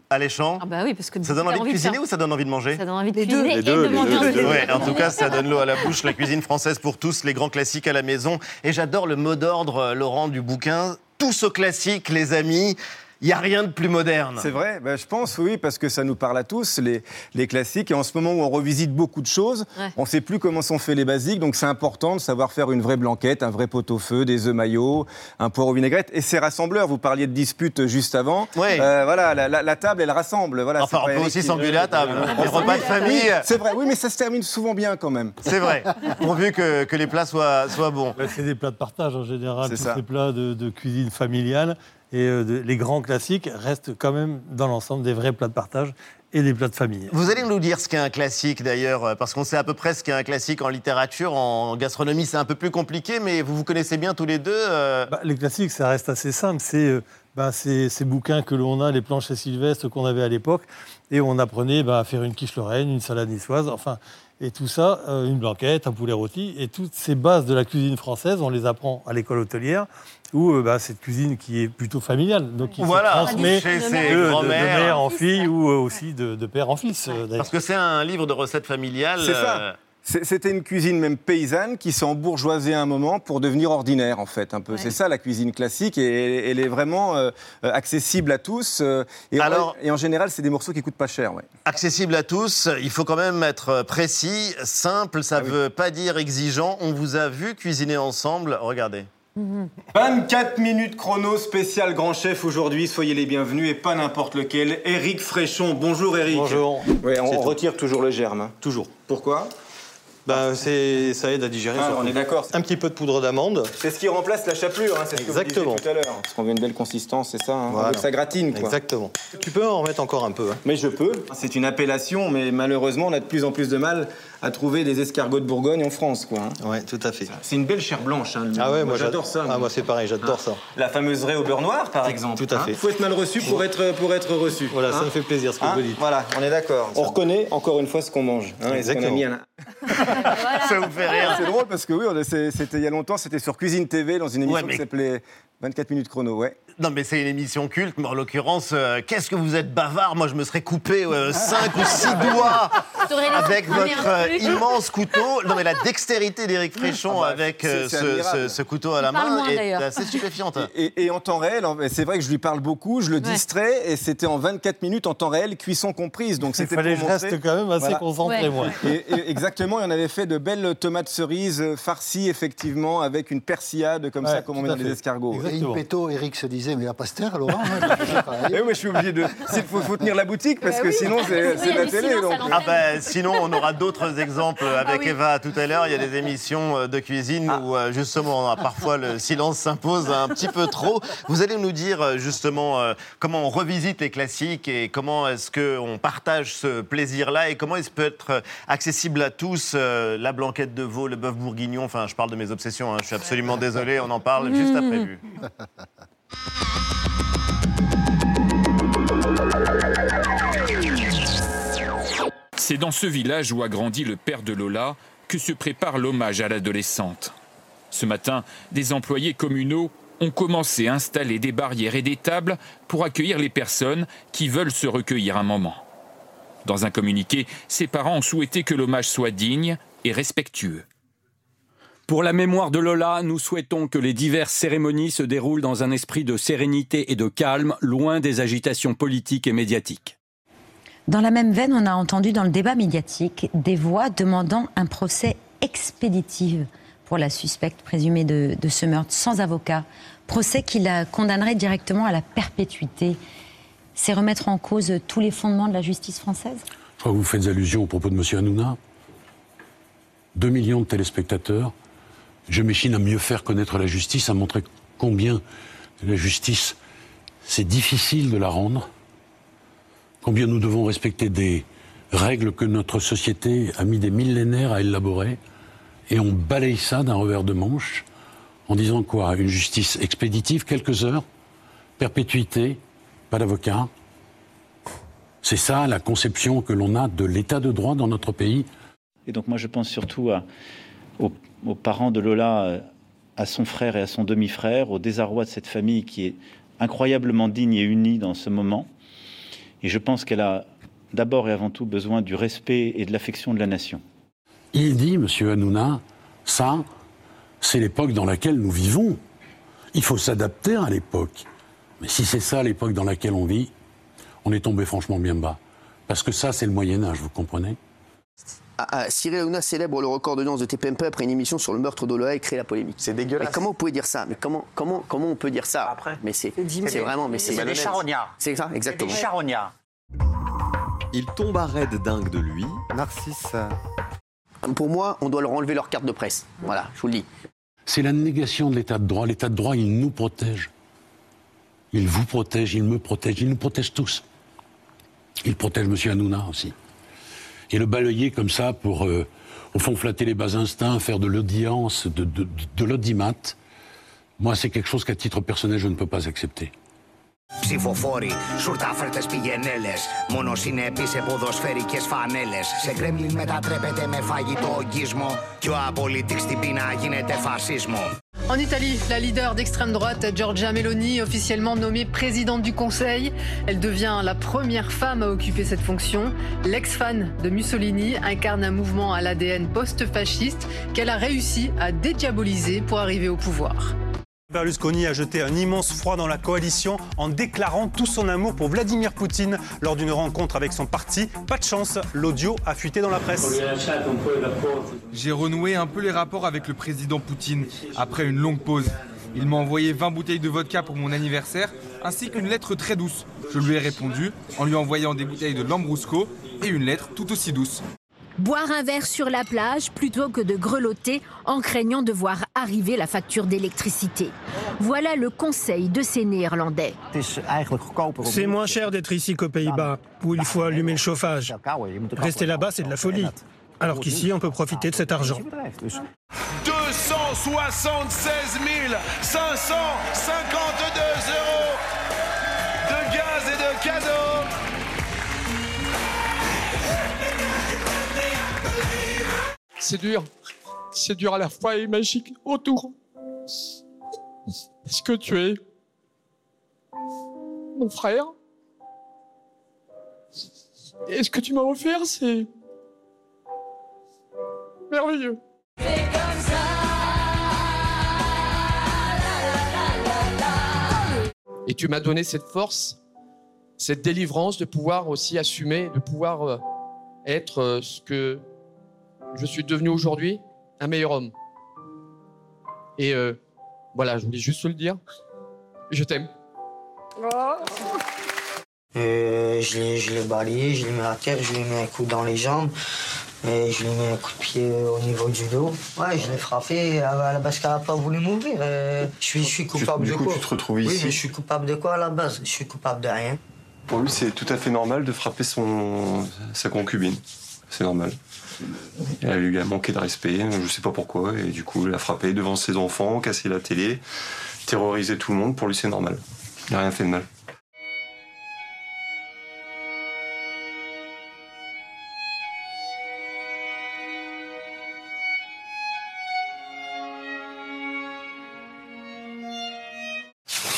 alléchant. Ah bah oui, parce que Ça donne envie de faire. cuisiner ou ça donne envie de manger Ça donne envie de Les deux. cuisiner et deux, de manger deux. Ouais, en tout cas, ça donne l'eau à la bouche. La cuisine française pour tous, les grands classiques à la maison. Et j'adore le mot d'ordre, Laurent, du bouquin. Tous aux classiques, les amis. Il n'y a rien de plus moderne. C'est vrai, ben, je pense, oui, parce que ça nous parle à tous, les, les classiques. Et en ce moment où on revisite beaucoup de choses, Ouais. on ne sait plus comment sont faits les basiques. Donc c'est important de savoir faire une vraie blanquette, un vrai pot-au-feu, des œufs maillots, un poireau vinaigrette. Et c'est rassembleur. Vous parliez de dispute juste avant. Ouais. Euh, voilà, la, la- la table, elle rassemble. Voilà, Enfin, on peut aussi s'engueuler à table. Les repas de famille, c'est vrai, oui, mais ça se termine souvent bien quand même. c'est vrai. Pourvu que, que les plats soient, soient bons. Bah, c'est des plats de partage en général, C'est tous ça. ces plats de, de cuisine familiale. Et euh, les grands classiques restent quand même dans l'ensemble des vrais plats de partage et des plats de famille. Vous allez nous dire ce qu'est un classique d'ailleurs, euh, parce qu'on sait à peu près ce qu'est un classique en littérature, en gastronomie c'est un peu plus compliqué, mais vous vous connaissez bien tous les deux. euh, Bah, les classiques, ça reste assez simple. C'est euh, bah, ces, ces bouquins que l'on a, les planches à Sylvestre qu'on avait à l'époque, et on apprenait bah, à faire une quiche lorraine, une salade niçoise, enfin, et tout ça, euh, une blanquette, un poulet rôti, et toutes ces bases de la cuisine française, on les apprend à l'école hôtelière, où euh, bah, cette cuisine qui est plutôt familiale, donc qui Voilà, se transmet chez de, ses de- de grands-mères. mère en fille ou euh, aussi de, de père en fils. euh. Parce que c'est un livre de recettes familiales. C'est ça. C'était une cuisine même paysanne qui s'est embourgeoisée à un moment pour devenir ordinaire en fait un peu. C'est ça la cuisine classique et elle est vraiment euh, accessible à tous. euh, et, Alors- et en général c'est des morceaux qui coûtent pas cher. Ouais. accessible à tous, il faut quand même être précis, simple, ça ne veut pas dire exigeant. On vous a vu cuisiner ensemble, regardez. 24 minutes chrono spécial grand chef aujourd'hui, soyez les bienvenus et pas n'importe lequel. Eric Fréchon, bonjour Eric. Bonjour. Ouais, on C'est tout. retire toujours le germe. hein. Toujours. Pourquoi? Ben, c'est, ça aide à digérer. Ah, surtout. on est d'accord. Un petit peu de poudre d'amande. C'est ce qui remplace la chapelure, hein, c'est ce que vous Exactement. tout à l'heure. Parce qu'on veut une belle consistance, c'est ça. hein. On Voilà. veut que ça gratine. Quoi. Exactement. Tu peux en remettre encore un peu. hein. Mais je peux. C'est une appellation, mais malheureusement, on a de plus en plus de mal à trouver des escargots de Bourgogne en France. Quoi, hein. Ouais, tout à fait. C'est une belle chair blanche. hein, Ah ouais, moi, j'adore ça. Ah, moi c'est pareil, j'adore ça. La fameuse raie au beurre noir, par exemple. Tout à hein. fait. Faut être mal reçu pour être, pour être reçu. Voilà, ça me fait plaisir ce que Hein vous dites. Voilà, on est d'accord. On reconnaît encore une fois ce qu'on mange. hein, Exactement. la- Ça vous fait rire. C'est drôle parce que oui, c'était il y a longtemps, c'était sur Cuisine TV dans une émission Ouais, mais- qui s'appelait 24 minutes chrono. Ouais. Non, mais c'est une émission culte, mais en l'occurrence, euh, qu'est-ce que vous êtes bavard? Moi, je me serais coupé 5 ou 6 doigts avec votre euh, immense couteau. Non, mais la dextérité d'Éric Fréchon Ah bah, avec euh, ce, admirable. ce- ce couteau à la main moins, est assez stupéfiante. Et, et en temps réel, c'est vrai que je lui parle beaucoup, je le distrais, et c'était en 24 minutes en temps réel, cuisson comprise. Donc Il c'était fallait que je reste quand même assez Voilà. concentré, Ouais. moi. Et, et exactement, et on avait fait de belles tomates cerises euh, farcies, effectivement, avec une persillade comme Ouais, ça, comme on met dans les escargots. Exactement. in petto, Eric se disait, mais à Pasteur, Laurent, hein. Eh oui, je suis obligé de. Il faut, faut tenir la boutique parce que sinon c'est Sinon, il de la télé. à donc. l'antenne. Ah bah, sinon, on aura d'autres exemples avec Eva tout à l'heure. Il y a des émissions euh, de cuisine où euh, justement parfois le silence s'impose un petit peu trop. Vous allez nous dire euh, justement euh, comment on revisite les classiques et comment est-ce qu'on partage ce plaisir-là et comment est-ce peut être euh, accessible à tous euh, la blanquette de veau, le bœuf bourguignon. Enfin, je parle de mes obsessions. hein. Je suis absolument désolé. On en parle juste après vu. C'est dans ce village où a grandi le père de Lola que se prépare l'hommage à l'adolescente. Ce matin, des employés communaux ont commencé à installer des barrières et des tables pour accueillir les personnes qui veulent se recueillir un moment. Dans un communiqué, ses parents ont souhaité que l'hommage soit digne et respectueux. Pour la mémoire de Lola, nous souhaitons que les diverses cérémonies se déroulent dans un esprit de sérénité et de calme, loin des agitations politiques et médiatiques. Dans la même veine, on a entendu dans le débat médiatique des voix demandant un procès expéditif pour la suspecte présumée de, de ce meurtre, sans avocat. Procès qui la condamnerait directement à la perpétuité. C'est remettre en cause tous les fondements de la justice française? Je crois que vous faites allusion au propos de M. Hanouna. Deux millions de téléspectateurs. Je m'échine à mieux faire connaître la justice, à montrer combien la justice, c'est difficile de la rendre, combien nous devons respecter des règles que notre société a mis des millénaires à élaborer, et on balaye ça d'un revers de manche en disant quoi? Une justice expéditive, quelques heures, perpétuité, pas d'avocat? C'est ça la conception que l'on a de l'état de droit dans notre pays. Et donc moi je pense surtout à, aux, parents de Lola, à son frère et à son demi-frère, au désarroi de cette famille qui est incroyablement digne et unie dans ce moment. Et je pense qu'elle a d'abord et avant tout besoin du respect et de l'affection de la nation. Il dit, Monsieur Hanouna, ça, c'est l'époque dans laquelle nous vivons. Il faut s'adapter à l'époque. Mais si c'est ça l'époque dans laquelle on vit, on est tombé franchement bien bas. Parce que ça, c'est le Moyen Âge, vous comprenez? Ah, ah, Cyril Hanouna célèbre le record d'audience de TPMP après une émission sur le meurtre d'Oloa et crée la polémique. C'est dégueulasse. Mais comment vous pouvez dire ça? Mais comment, comment, comment on peut dire ça? Après Mais c'est vraiment... Mais c'est des charognards. C'est ça, exactement. Des charognards. Il tombe à raide dingue de lui. Narcisse. Pour moi, on doit leur enlever leur carte de presse. Voilà, je vous le dis. C'est la négation de l'état de droit. L'état de droit, il nous protège. Il vous protège, il me protège, il nous protège tous. Il protège M. Hanouna aussi. Et le balayer comme ça pour, euh, au fond, flatter les bas instincts, faire de l'audience, de, de, de l'audimat, moi, c'est quelque chose qu'à titre personnel, je ne peux pas accepter. Ψηφοφόροι, σουρτάφερτες πηγενέλες Μόνο συνέπεις σε ποδοσφαιρικές φανέλες Σε κρέμλιν μετατρέπεται με φαγητό ογκισμό Κι ο απολύτης στην πείνα γίνεται φασίσμο En Italie, la leader d'extrême droite, Giorgia Meloni, officiellement nommée présidente du Conseil. Elle devient la première femme à occuper cette fonction. L'ex-fan de Mussolini incarne un mouvement à l'ADN post-fasciste qu'elle a réussi à dédiaboliser pour arriver au pouvoir. Berlusconi a jeté un immense froid dans la coalition en déclarant tout son amour pour Vladimir Poutine lors d'une rencontre avec son parti. Pas de chance, l'audio a fuité dans la presse. J'ai renoué un peu les rapports avec le président Poutine après une longue pause. Il m'a envoyé 20 bouteilles de vodka pour mon anniversaire ainsi qu'une lettre très douce. Je lui ai répondu en lui envoyant des bouteilles de Lambrusco et une lettre tout aussi douce. Boire un verre sur la plage plutôt que de grelotter en craignant de voir arriver la facture d'électricité. Voilà le conseil de ces Néerlandais. C'est moins cher d'être ici qu'aux Pays-Bas, où il faut allumer le chauffage. Rester là-bas, c'est de la folie. Alors qu'ici, on peut profiter de cet argent. 276 552 euros de gaz et de cadeaux C'est dur. C'est dur à la fois et magique autour. Est-ce que tu es mon frère? Et ce que tu m'as offert, c'est merveilleux. Et tu m'as donné cette force, cette délivrance de pouvoir aussi assumer, de pouvoir euh, être euh, ce que je suis devenu aujourd'hui un meilleur homme. Et euh, voilà, je voulais juste te le dire. Je t'aime. Euh, je l'ai, je l'ai balayé, je l'ai mis à terre, je lui ai mis un coup dans les jambes et je lui ai mis un coup de pied au niveau du dos. Ouais, je l'ai frappé à la base qu'elle n'a pas voulu m'ouvrir. Euh, je suis, je suis coupable du de coup, quoi? tu te retrouves Oui, ici. mais je suis coupable de quoi à la base? Je suis coupable de rien. Pour lui, c'est tout à fait normal de frapper son, sa concubine. C'est normal. Elle lui a manqué de respect, je sais pas pourquoi, et du coup, il a frappé devant ses enfants, cassé la télé, terrorisé tout le monde. Pour lui, c'est normal. Il n'a rien fait de mal.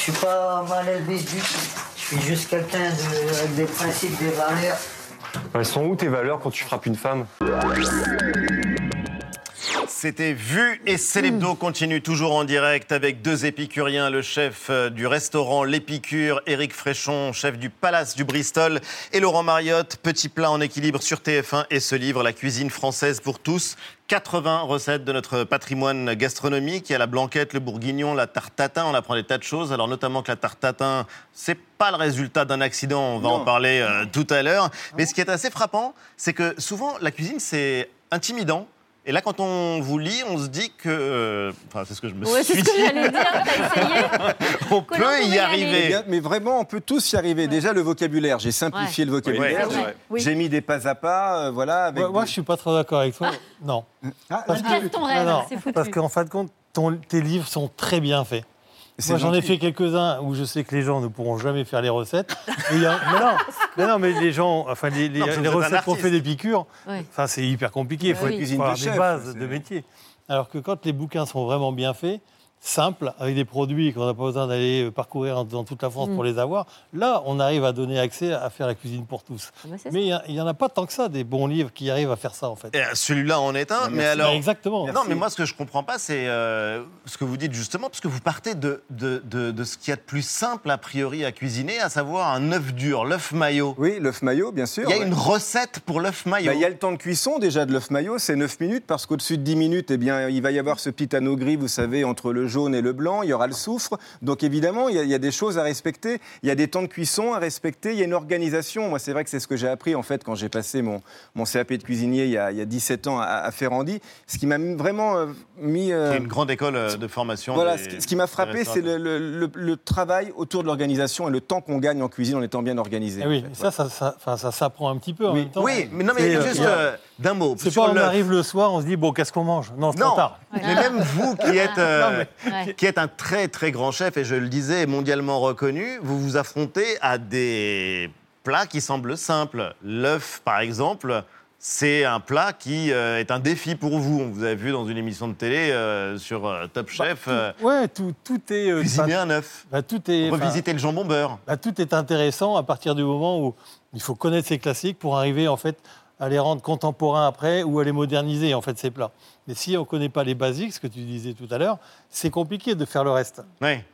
suis pas mal élevé du tout. Je suis juste quelqu'un avec des principes, des valeurs. Elles sont où tes valeurs quand tu frappes une femme? C'était Vu et Célébdo continue toujours en direct avec deux épicuriens, le chef euh, du restaurant L'Épicure, Éric Fréchon, chef du Palace du Bristol, et Laurent Mariotte, petit plat en équilibre sur TF1 et ce livre, La cuisine française pour tous. 80 recettes de notre patrimoine gastronomique. Il y a la blanquette, le bourguignon, la tarte tatin. On apprend des tas de choses. Alors notamment que la tarte tatin, c'est pas le résultat d'un accident. On va en parler euh, tout à l'heure. Mais ce qui est assez frappant, c'est que souvent la cuisine c'est intimidant. Et là, quand on vous lit, on se dit que. euh, Enfin, c'est ce que je me Ouais, c'est suis ce que dit. j'allais dire, t'as essayé on peut y arriver. Eh bien, mais vraiment, on peut tous y arriver. Déjà, le vocabulaire. J'ai simplifié Ouais. le vocabulaire. C'est. J'ai mis des pas à pas. euh, voilà. Avec Moi, moi, des- je suis pas trop d'accord avec toi. Non. Parce que- ton rêve, Non, non, c'est foutu. Parce qu'en fin de compte, ton- tes livres sont très bien faits. Moi, j'en ai fait quelques-uns où je sais que les gens ne pourront jamais faire les recettes. Mais, il y a- mais non, mais non, mais les gens, enfin, les, les- Non, recettes qu'on fait des piqûres, Ouais. enfin, c'est hyper compliqué. Il faut, oui. il faut de avoir des chef, bases de métier. Alors que quand les bouquins sont vraiment bien faits, simples, avec des produits qu'on n'a pas besoin d'aller parcourir dans toute la France Mm. pour les avoir, là, on arrive à donner accès à faire la cuisine pour tous. Ah bah, Mais il n'y en a pas tant que ça, des bons livres qui arrivent à faire ça, en fait. Euh, Celui-là en est un, Bah, mais alors. Bah, exactement. Non, mais moi, ce que je comprends pas, c'est euh, ce que vous dites justement, parce que vous partez de, de, de, de ce qu'il y a de plus simple, a priori, à cuisiner, à savoir un œuf dur, l'œuf maillot. Oui, l'œuf maillot, bien sûr. Il y a ouais. une recette pour l'œuf maillot. Bah, il y a le temps de cuisson déjà de l'œuf maillot, c'est 9 minutes, parce qu'au-dessus de 10 minutes, eh bien, il va y avoir ce petit anneau gris, vous savez, entre le jaune et le blanc, il y aura le soufre. Donc évidemment, il y, a, il y a des choses à respecter, il y a des temps de cuisson à respecter, il y a une organisation. Moi, c'est vrai que c'est ce que j'ai appris en fait quand j'ai passé mon, mon CAP de cuisinier il y a, il y a 17 ans à, à Ferrandi. Ce qui m'a vraiment euh, mis... euh, C'est une grande école euh, de formation. voilà, des- ce qui, ce qui m'a frappé, c'est le, le- le- le travail autour de l'organisation et le temps qu'on gagne en cuisine en étant bien organisé. Eh oui, en fait. ça, ça, ça, enfin, ça s'apprend un petit peu en Oui. même temps. Oui, mais non, mais euh, juste euh, d'un mot. C'est pas on arrive le soir, on se dit bon, qu'est-ce qu'on mange? Non, c'est trop Non, tard. mais même vous qui êtes, euh, Ouais. qui êtes un très très grand chef, et je le disais, mondialement reconnu, vous vous affrontez à des plats qui semblent simples. L'œuf, par exemple, c'est un plat qui euh, est un défi pour vous. On vous a vu dans une émission de télé euh, sur euh, Top Chef. euh, Ouais, tout, tout est. euh, cuisiner un œuf, bah, tout est. revisiter le jambon beurre. bah, tout est intéressant à partir du moment où il faut connaître ces classiques pour arriver en fait à les rendre contemporains après ou à les moderniser en fait ces plats. Mais si on ne connaît pas les basiques, ce que tu disais tout à l'heure, c'est compliqué de faire le reste. Ouais.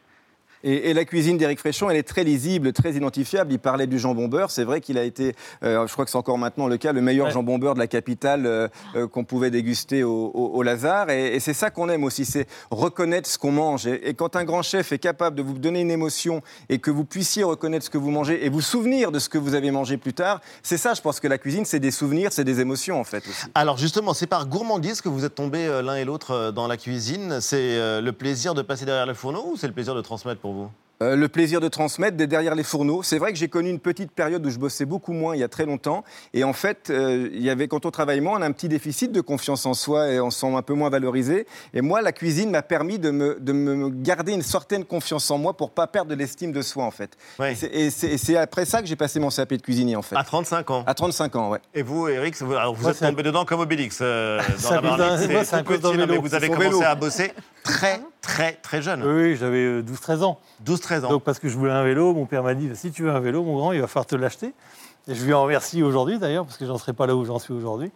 Et, et la cuisine d'Éric Fréchon, elle est très lisible, très identifiable. Il parlait du jambon beurre. C'est vrai qu'il a été, euh, je crois que c'est encore maintenant le cas, le meilleur Ouais. jambon beurre de la capitale euh, euh, qu'on pouvait déguster au, au- au Lazare. Et, et c'est ça qu'on aime aussi, c'est reconnaître ce qu'on mange. Et, et quand un grand chef est capable de vous donner une émotion et que vous puissiez reconnaître ce que vous mangez et vous souvenir de ce que vous avez mangé plus tard, c'est ça, je pense que la cuisine, c'est des souvenirs, c'est des émotions en fait aussi. Alors justement, c'est par gourmandise que vous êtes tombés l'un et l'autre dans la cuisine. C'est le plaisir de passer derrière le fourneau ou c'est le plaisir de transmettre pour vous Euh, le plaisir de transmettre d'être derrière les fourneaux. C'est vrai que j'ai connu une petite période où je bossais beaucoup moins il y a très longtemps. Et en fait, euh, il y avait, quand on travaille moins, on a un petit déficit de confiance en soi et on se sent un peu moins valorisé. Et moi, la cuisine m'a permis de me, de me garder une certaine confiance en moi pour pas perdre de l'estime de soi, en fait. Ouais. Et c'est- après ça que j'ai passé mon CAP de cuisinier, en fait. À 35 ans. À 35 ans, ouais. Et vous, Eric, vous, alors vous Moi, êtes tombé dedans comme Obélix euh, dans la marmite. moi, un peu dans mais vous avez commencé vélo. à bosser très, très, très jeune. Oui, j'avais euh, 12-13 ans. 12-13 ans. Donc parce que je voulais un vélo, mon père m'a dit si tu veux un vélo, mon grand, il va falloir te l'acheter. Et je lui en remercie aujourd'hui d'ailleurs, parce que j'en serais pas là où j'en suis aujourd'hui.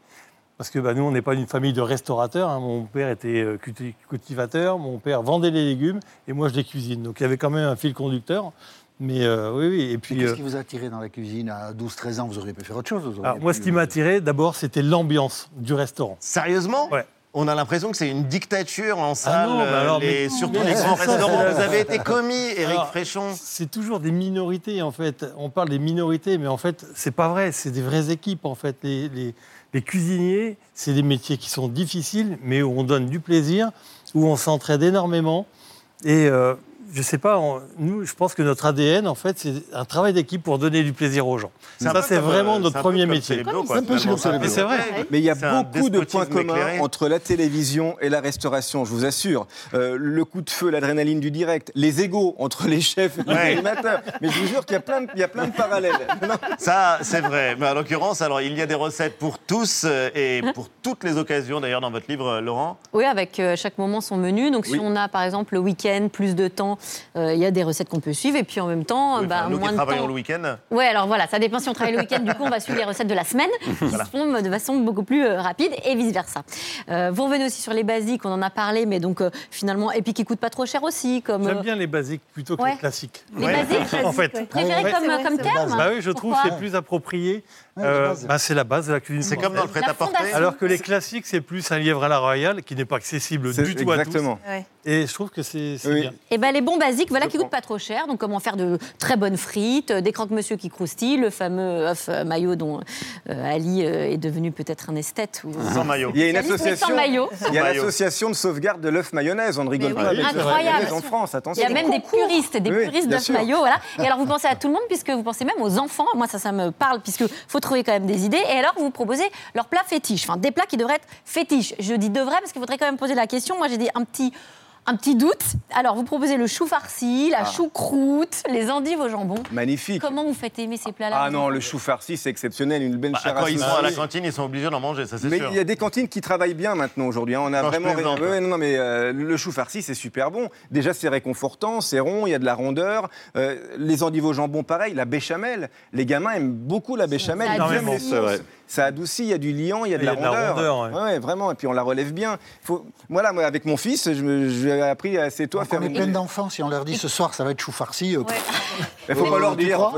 Parce que bah, nous, on n'est pas une famille de restaurateurs. hein. Mon père était euh, culti- cultivateur, mon père vendait les légumes et moi je les cuisine. Donc il y avait quand même un fil conducteur. Mais euh, oui, oui. Et puis, Qu'est-ce euh, qui vous a attiré dans la cuisine À 12-13 ans, vous auriez pu faire autre chose. alors, moi, pu- ce qui m'a attiré, d'abord, c'était l'ambiance du restaurant. Sérieusement? Ouais. On a l'impression que c'est une dictature en salle, non, mais alors, les- mais- surtout mais les grands restaurants. Vous avez été commis, Eric Alors, Fréchon. C'est toujours des minorités, en fait. On parle des minorités, mais en fait, c'est pas vrai. C'est des vraies équipes, en fait. Les, les- les cuisiniers, c'est des métiers qui sont difficiles, mais où on donne du plaisir, où on s'entraide énormément. Et euh, je sais pas, on- nous, je pense que notre ADN, en fait, c'est un travail d'équipe pour donner du plaisir aux gens. Ça, c'est vraiment euh, notre premier métier. Mais c'est vrai. Mais il y a beaucoup de points communs éclairé. entre la télévision et la restauration, je vous assure. Euh, le coup de feu, l'adrénaline du direct, les égaux entre les chefs et les Ouais. animateurs. Mais je vous jure qu'il y a plein de, il y a plein de parallèles. Non. Ça, c'est vrai. Mais en l'occurrence, alors il y a des recettes pour tous euh, et pour toutes les occasions. D'ailleurs, dans votre livre, Laurent. Oui, avec euh, chaque moment son menu. Donc, si Oui. on a par exemple le week-end, plus de temps il y a des recettes qu'on peut suivre. Et puis en même temps, Oui, bah, nous moins qui de travaillons temps. le week-end. Ouais, alors voilà, ça dépend si on travaille le week-end. Du coup, on va suivre les recettes de la semaine, qui Voilà. se font de façon beaucoup plus euh, rapide et vice-versa. Euh, vous revenez aussi sur les basiques, on en a parlé, mais donc euh, finalement, et puis qui coûtent pas trop cher aussi. comme J'aime euh, bien les basiques plutôt que Ouais. les classiques. Les Ouais. basiques, en fait. ouais. Préféré comme- Ouais. comme terme Bah oui, je trouve que c'est plus approprié. Euh, base. bah, c'est la base de la cuisine. C'est comme dans le prêt-à-porter. Alors que les classiques, c'est plus un lièvre à la royale qui n'est pas accessible du tout exactement. à tous. Ouais. Et je trouve que c'est Oui. bien. Et ben les bons basiques, voilà, qui coûtent pas trop cher. Donc comment faire de très bonnes frites, euh, des croque-monsieur qui croustillent, le fameux œuf euh, maillot dont euh, Ali est devenu peut-être un esthète. Ou... Sans maillot. Il y a une association, il y a l'association de sauvegarde de l'œuf mayonnaise. On ne rigole pas oui, incroyable. en France. Il y Attention. a même des puristes, des Oui, puristes d'œuf maillot, voilà. Et alors vous pensez à tout le monde puisque vous pensez même aux enfants. Moi ça, ça me parle puisque faut trouver quand même des idées. Et alors vous proposez leurs plats fétiches, enfin des plats qui devraient être fétiches. Je dis devraient parce qu'il faudrait quand même poser la question. Moi j'ai dit un petit. Un petit doute. Alors, vous proposez le chou farci, la Ah. choucroute, les endives au jambon. Magnifique. Comment vous faites aimer ces plats-là Ah non, le chou farci, c'est exceptionnel, une belle Bah, chair quand ils sont à la cantine, ils sont obligés d'en manger, ça c'est Mais sûr. il y a des cantines qui travaillent bien maintenant aujourd'hui. hein. On a Non, vraiment. plaisante. Ouais, non, non, mais euh, le chou farci, c'est super bon. Déjà, c'est réconfortant, c'est rond, il y a de la rondeur. Euh, les endives au jambon, pareil. La béchamel, les gamins aiment beaucoup la béchamel. Ils adoucit. aiment les C'est sauces. Ça adoucit, il y a du liant, il y a de Il y la a de la rondeur. rondeur, ouais. Vraiment. Et puis on la relève bien. Faut... Voilà, moi, avec mon fils, je, me- je lui ai appris assez tôt à faire on est plein d'enfants. Si on leur dit ce soir, ça va être chou farci. euh, Il faut pas leur dire. Non,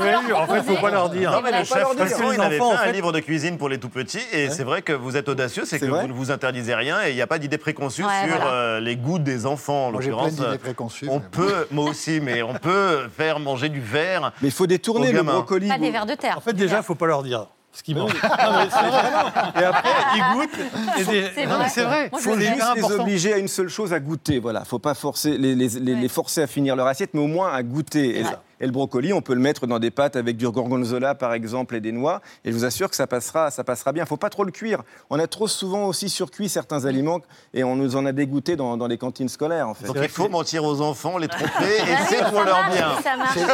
mais en fait, faut pas leur dire. Non, mais le chef il avait enfants, fait en un fait- livre de cuisine pour les tout petits, et c'est vrai que vous êtes audacieux, c'est que vous ne vous interdisez rien, et il n'y a pas d'idée préconçue Ouais, sur voilà. euh, les goûts des enfants, en l'occurrence. d'idées préconçues. On peut, moi aussi, mais on peut faire manger du verre. Mais il faut détourner le brocoli. Pas des vers de terre. En fait, déjà, il faut pas leur dire ce qu'ils mangent. Non, mais c'est vrai. Et après, ils goûtent. des- C'est Non, vrai. C'est vrai. Moi, faut juste les obliger à une seule chose, à goûter. Voilà, faut pas forcer les, les- les- les forcer à finir leur assiette, mais au moins à goûter. Et, Ouais. Et le brocoli, on peut le mettre dans des pâtes avec du gorgonzola, par exemple, et des noix. Et je vous assure que ça passera, ça passera bien. Faut pas trop le cuire. On a trop souvent aussi surcuit certains aliments et on nous en a dégoûté dans, dans les cantines scolaires, en fait. Donc il faut mentir aux enfants, les tromper, et Ah oui, c'est pour leur marche, bien.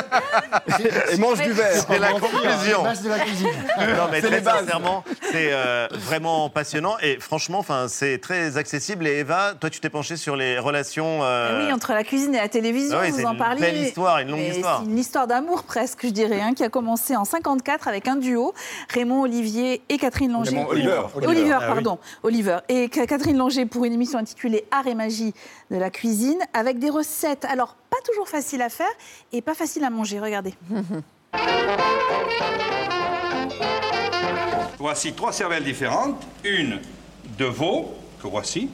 Et mange du verre. C'est la conclusion. Base de la cuisine. Non, mais C'est très les bases. sincèrement, c'est euh, vraiment passionnant et franchement, enfin, c'est très accessible. Et Eva, toi, tu t'es penchée sur les relations. euh, Eh Oui, entre la cuisine et la télévision, Ah oui, c'est vous en une parliez. belle histoire, une longue Et histoire. C'est une histoire d'amour presque, je dirais, hein, qui a commencé en 54 avec un duo, Raymond Olivier et Catherine Langer. Raymond Oliver. Oliver, Ah oui. pardon, Oliver. Et Ca- Catherine Langer pour une émission intitulée Art et magie de la cuisine, avec des recettes, alors pas toujours faciles à faire et pas faciles à manger. Regardez. Voici trois cervelles différentes. Une de veau, que voici.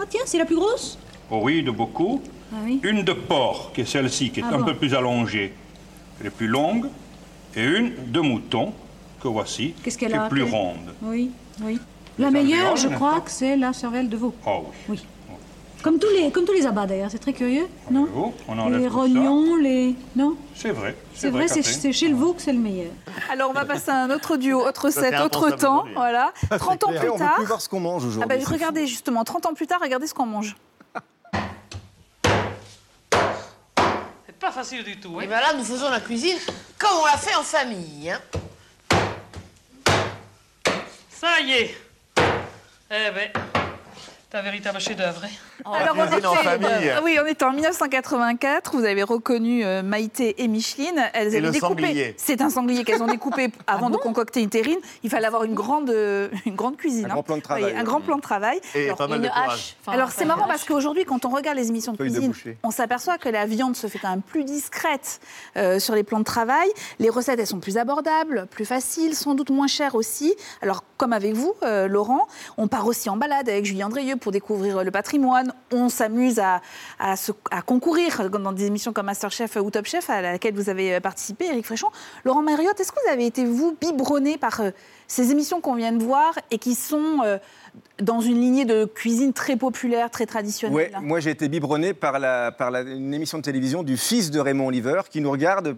Ah tiens, c'est la plus grosse Oh oui, de beaucoup. Ah oui. Une de porc, qui est celle-ci, qui est Ah un bon. peu plus allongée. Elle est plus longue. Et une de mouton, que voici, qui est plus ronde. Oui, oui. La Les meilleure, embryons, je crois que c'est la cervelle de veau. Oh oui. Oui. Comme tous les, comme tous les abats d'ailleurs, c'est très curieux, non on Les rognons, les... Non C'est vrai. C'est vrai, c'est chez le veau que c'est le meilleur. Alors on va passer à un autre duo, autre c'est autre temps. Voilà. 30 ans clair. plus On peut tard. plus voir ce qu'on mange Ah aujourd'hui. bah, regardez justement, 30 ans plus tard, regardez ce qu'on mange. Pas facile du tout. Et bien là, nous faisons la cuisine comme on l'a fait en famille. hein. Ça y est. Eh ben, c'est un véritable chef-d'œuvre. hein. Alors, on cuisine en était- famille. euh, oui, on était en 1984. Vous avez reconnu euh, Maïté et Micheline. Elles Et avaient le découpé. sanglier. C'est un sanglier qu'elles ont découpé avant de concocter une terrine. Il fallait avoir une grande, euh, une grande cuisine. Un hein. grand plan de travail, Oui, un grand plan de travail. Et Alors, pas mal de une courage. hache. Enfin, Alors c'est marrant parce qu'aujourd'hui, quand on regarde les émissions de de cuisine, on s'aperçoit que la viande se fait quand même plus discrète euh, sur les plans de travail. Les recettes, elles sont plus abordables, plus faciles, sans doute moins chères aussi. Alors comme avec vous, euh, Laurent, on part aussi en balade avec Julien Drieux pour découvrir le patrimoine. On s'amuse à, concourir dans des émissions comme Masterchef ou Top Chef à laquelle vous avez euh, participé, Éric Fréchon. Laurent Mariotte, est-ce que vous avez été, vous, biberonné par euh, ces émissions qu'on vient de voir et qui sont euh, dans une lignée de cuisine très populaire, très traditionnelle Ouais, moi j'ai été biberonné par, la, par la- une émission de télévision du fils de Raymond Oliver qui nous regarde,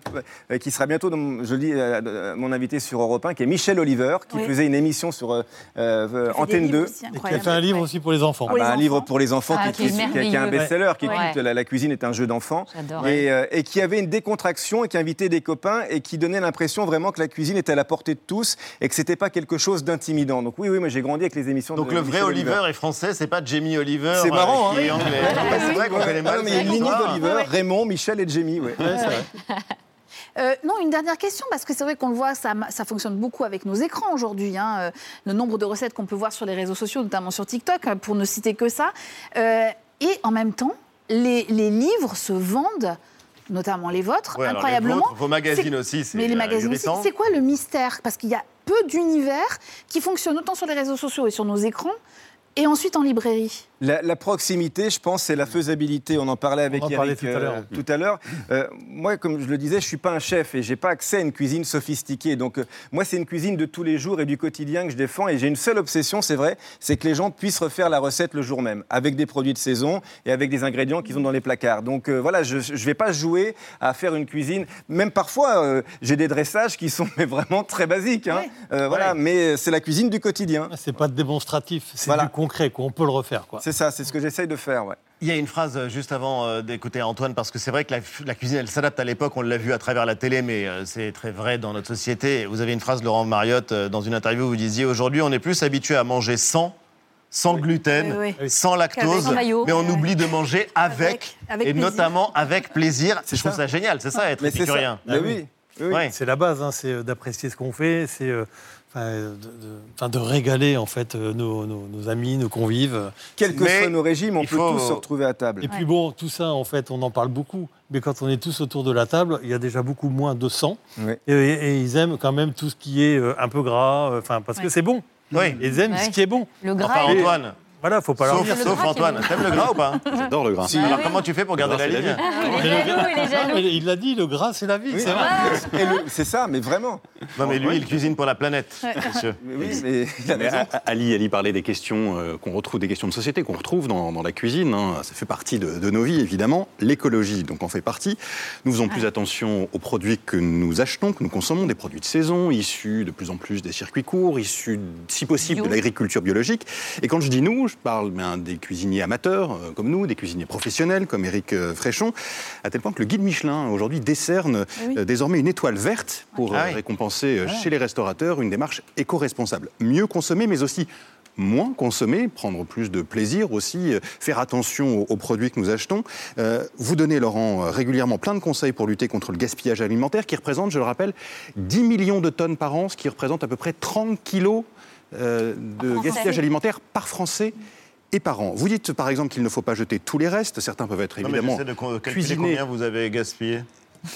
euh, qui sera bientôt, dans- je lis euh, euh, mon invité sur Europe 1, qui est Michel Oliver, qui Oui. faisait une émission sur euh, Antenne livres 2. aussi Et qui a fait un livre aussi pour les enfants. Ah bah, un livre pour les enfants Ah, qui, qui est qui- qui- qui est un best-seller, qui Ouais. écoute la, la cuisine est un jeu d'enfant. J'adore. Et, euh, et qui avait une décontraction et qui invitait des copains et qui donnait l'impression vraiment que la cuisine était à la portée de tous et que c'était pas quelque chose d'intimidant. Donc oui, oui, moi j'ai grandi avec les émissions de Donc le vrai Michel Oliver est français, c'est pas Jamie Oliver C'est marrant, euh, qui est hein anglais. C'est vrai qu'on connaît mal. non, mais il y a une lignée d'Oliver, Raymond, Michel et Jamie. Ouais. Euh, non, une dernière question, parce que c'est vrai qu'on le voit, ça, ça fonctionne beaucoup avec nos écrans aujourd'hui. hein, euh, le nombre de recettes qu'on peut voir sur les réseaux sociaux, notamment sur TikTok, euh, pour ne citer que ça. Euh, et en même temps, les, les livres se vendent, notamment les vôtres, Ouais, alors les incroyablement. vôtres, vos magazines aussi, c'est Mais les magazines aussi. C'est quoi le mystère? Parce qu'il y a peu d'univers qui fonctionnent autant sur les réseaux sociaux et sur nos écrans, et ensuite en librairie. La, la proximité, je pense, c'est la faisabilité. On en parlait avec en parlait Eric tout à euh, l'heure. tout à l'heure. Euh, moi, comme je le disais, je suis pas un chef et j'ai pas accès à une cuisine sophistiquée. Donc, euh, moi, c'est une cuisine de tous les jours et du quotidien que je défends. Et j'ai une seule obsession, c'est vrai, c'est que les gens puissent refaire la recette le jour même, avec des produits de saison et avec des ingrédients qu'ils ont dans les placards. Donc, euh, voilà, je ne vais pas jouer à faire une cuisine. Même parfois, euh, j'ai des dressages qui sont mais vraiment très basiques. hein. Euh, Voilà, mais c'est la cuisine du quotidien. C'est pas démonstratif, c'est Voilà. du concret, quoi. on peut le refaire. Quoi. C'est ça, c'est ce que j'essaye de faire, ouais. Il y a une phrase euh, juste avant euh, d'écouter Antoine, parce que c'est vrai que la, la cuisine, elle s'adapte à l'époque, on l'a vu à travers la télé, mais euh, c'est très vrai dans notre société. Vous avez une phrase, Laurent Mariotte, dans une interview, où vous disiez Aujourd'hui, on est plus habitué à manger sans, sans gluten, Oui, oui. sans lactose, Sans maillot. mais on oublie de manger avec, avec et plaisir. notamment avec plaisir. Je trouve ça génial, c'est ça, être Mais c'est épicurien. ça. Mais oui. Ouais. C'est la base, hein, c'est d'apprécier ce qu'on fait, c'est euh, de, de- enfin, de régaler en fait euh, nos, nos- nos amis, nos convives. Quels que Mais soient nos régimes, on peut faut- tous se retrouver à table. Et puis bon, tout ça, en fait, on en parle beaucoup, mais quand on est tous autour de la table, il y a déjà beaucoup moins de sang. Et, et ils aiment quand même tout ce qui est euh, un peu gras, euh, enfin, parce que c'est bon. Oui. Ils aiment ce qui est bon. Le gras Enfin, Antoine. Voilà, faut pas leur Sauf, dire. sauf Antoine. T'aimes le gras ou pas J'adore le gras. Si. Alors comment tu fais pour garder la ligne Non, mais il l'a dit, le gras, c'est la vie. Oui. c'est vrai. Et le- C'est ça, mais vraiment. Non, mais lui, il cuisine pour la planète, monsieur. Oui, mais il a Mais raison. A- Ali, Ali parlait des questions euh, qu'on retrouve, des questions de société qu'on retrouve dans, dans la cuisine. hein. Ça fait partie de, de nos vies, évidemment. L'écologie, donc, en fait partie. Nous faisons plus attention aux produits que nous achetons, que nous consommons, des produits de saison, issus de plus en plus des circuits courts, issus, si possible, de l'agriculture biologique. Et quand je dis nous, je parle ben, des cuisiniers amateurs euh, comme nous, des cuisiniers professionnels comme Éric euh, Fréchon, à tel point que le guide Michelin aujourd'hui décerne oui. euh, désormais une étoile verte pour Ah euh, oui. récompenser euh, chez les restaurateurs une démarche éco-responsable. Mieux consommer, mais aussi moins consommer, prendre plus de plaisir aussi, euh, faire attention aux, aux produits que nous achetons. Euh, vous donnez, Laurent, euh, régulièrement plein de conseils pour lutter contre le gaspillage alimentaire qui représente, je le rappelle, 10 millions de tonnes par an, ce qui représente à peu près 30 kilos euh, de gaspillage alimentaire par Français et par an. Vous dites par exemple qu'il ne faut pas jeter tous les restes, certains peuvent être Non, mais évidemment de calculer cuisinés combien vous avez gaspillé.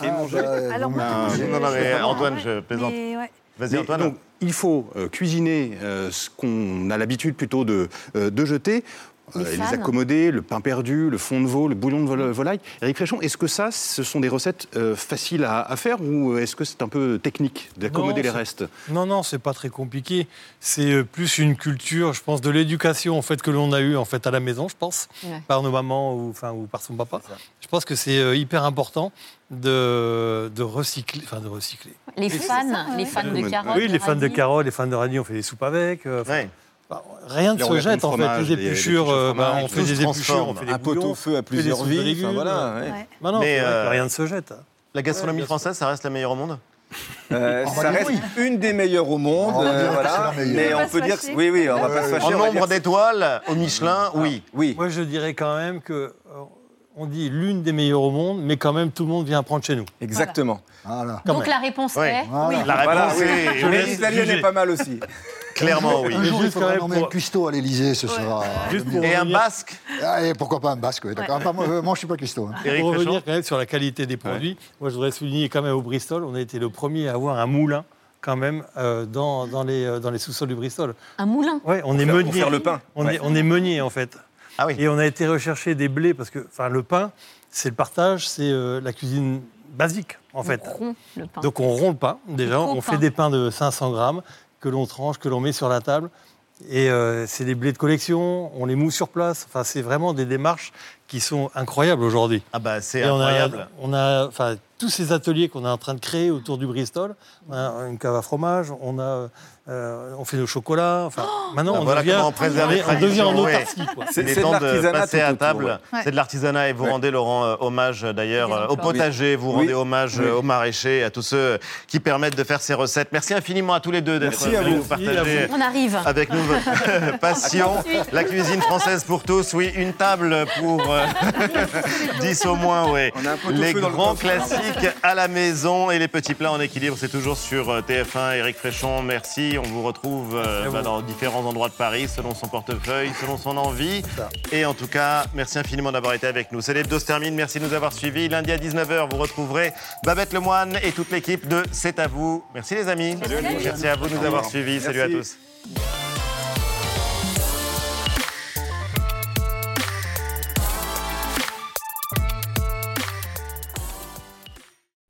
et mangés. Alors, moi, Ah, je- non, non, mais Antoine, je plaisante. Ouais. Vas-y, Mais Antoine. donc, il faut euh, cuisiner euh, ce qu'on a l'habitude plutôt de, euh, de jeter. Les euh, les accommodés, le pain perdu, le fond de veau, le bouillon de vol- volaille. Éric Fréchon, est-ce que ça, ce sont des recettes euh, faciles à, à faire ou est-ce que c'est un peu technique d'accommoder les restes? Non, non, c'est pas très compliqué. C'est euh, plus une culture, je pense, de l'éducation en fait que l'on a eue en fait à la maison, je pense, Ouais. par nos mamans ou enfin ou par son papa. Je pense que c'est euh, hyper important de, de recycler, enfin de recycler. Les fans, les fans de carottes. oui, les fans de carottes, les fans de radis, on fait des soupes avec. euh, Ouais. Bah, Rien ne se jette en fait. fromage, Les épluchures, euh, bah, on fait des épluchures, on fait des Un pot au feu à plusieurs vies. Enfin, légumes. voilà, ouais. Ouais. Bah non, Mais, que euh, rien ne se jette. La gastronomie française, ça reste la meilleure au monde Euh, On va ça reste oui. une des meilleures au monde, On euh, que voilà. meilleure. mais On peut dire, fâcher. oui, oui, on va pas se fâcher. En nombre dire- d'étoiles au Michelin, oui. Oui. Moi, je dirais quand même que euh, on dit l'une des meilleures au monde, mais quand même tout le monde vient prendre chez nous. Exactement. Voilà. Quand Donc même. la réponse Ouais. est Voilà. oui. La réponse Voilà, oui. est. Mais l'italienne est pas mal aussi. Clairement, oui. Un jour, il juste faudra quand même nommer pour- un cuistot à l'Élysée, ce sera. Et un revenir- basque Ah, et pourquoi pas un basque oui, d'accord. Enfin, moi, euh, moi, je suis pas cuistot. hein. Pour revenir Fréchon quand même sur la qualité des produits, moi je voudrais souligner quand même au Bristol, on a été le premier à avoir un moulin quand même euh, dans, dans les, euh, dans les sous-sols du Bristol. Un moulin. Ouais, on est faire- meunier. pour faire le pain. On, Ouais. est, on est meunier en fait. Ah oui. Et on a été rechercher des blés parce que enfin, le pain, c'est le partage, c'est euh, la cuisine basique en fait. On rompt le pain. Donc on rompt le pain déjà, on copain. fait des pains de 500 grammes que l'on tranche, que l'on met sur la table. Et euh, c'est des blés de collection, on les moue sur place. Enfin, c'est vraiment des démarches qui sont incroyables aujourd'hui. Ah bah c'est Et on a- incroyable. On a, enfin, tous ces ateliers qu'on est en train de créer autour du Bristol. On a une cave à fromage, on a, euh, on fait le chocolat. Enfin, maintenant, Ah, on voilà devient, comment on préserve les on devient en autarcie. quoi. Il est temps de passer à table. C'est de l'artisanat et vous rendez, Laurent, euh, hommage euh, d'ailleurs euh, au emplois. potager, vous Oui. rendez Oui. hommage Oui. euh, aux maraîchers, à tous ceux qui permettent de faire ces recettes. Merci infiniment à tous les deux d'être Merci à venus vous. nous partager On arrive. avec nous votre passion. La cuisine française pour tous, oui, une table pour euh, 10 au moins, oui. Les grands classiques à la maison et les petits plats en équilibre, c'est toujours sur euh, TF1. Éric Fréchon, merci. On vous retrouve euh, bah, dans différents endroits de Paris, selon son portefeuille, selon son envie. Et en tout cas, merci infiniment d'avoir été avec nous. C'est l'hebdo se termine. Merci de nous avoir suivis. Lundi à 19h, vous retrouverez Babette Lemoine et toute l'équipe de C'est à vous. Merci les amis. Merci à vous de nous avoir suivis. Salut à Merci. tous.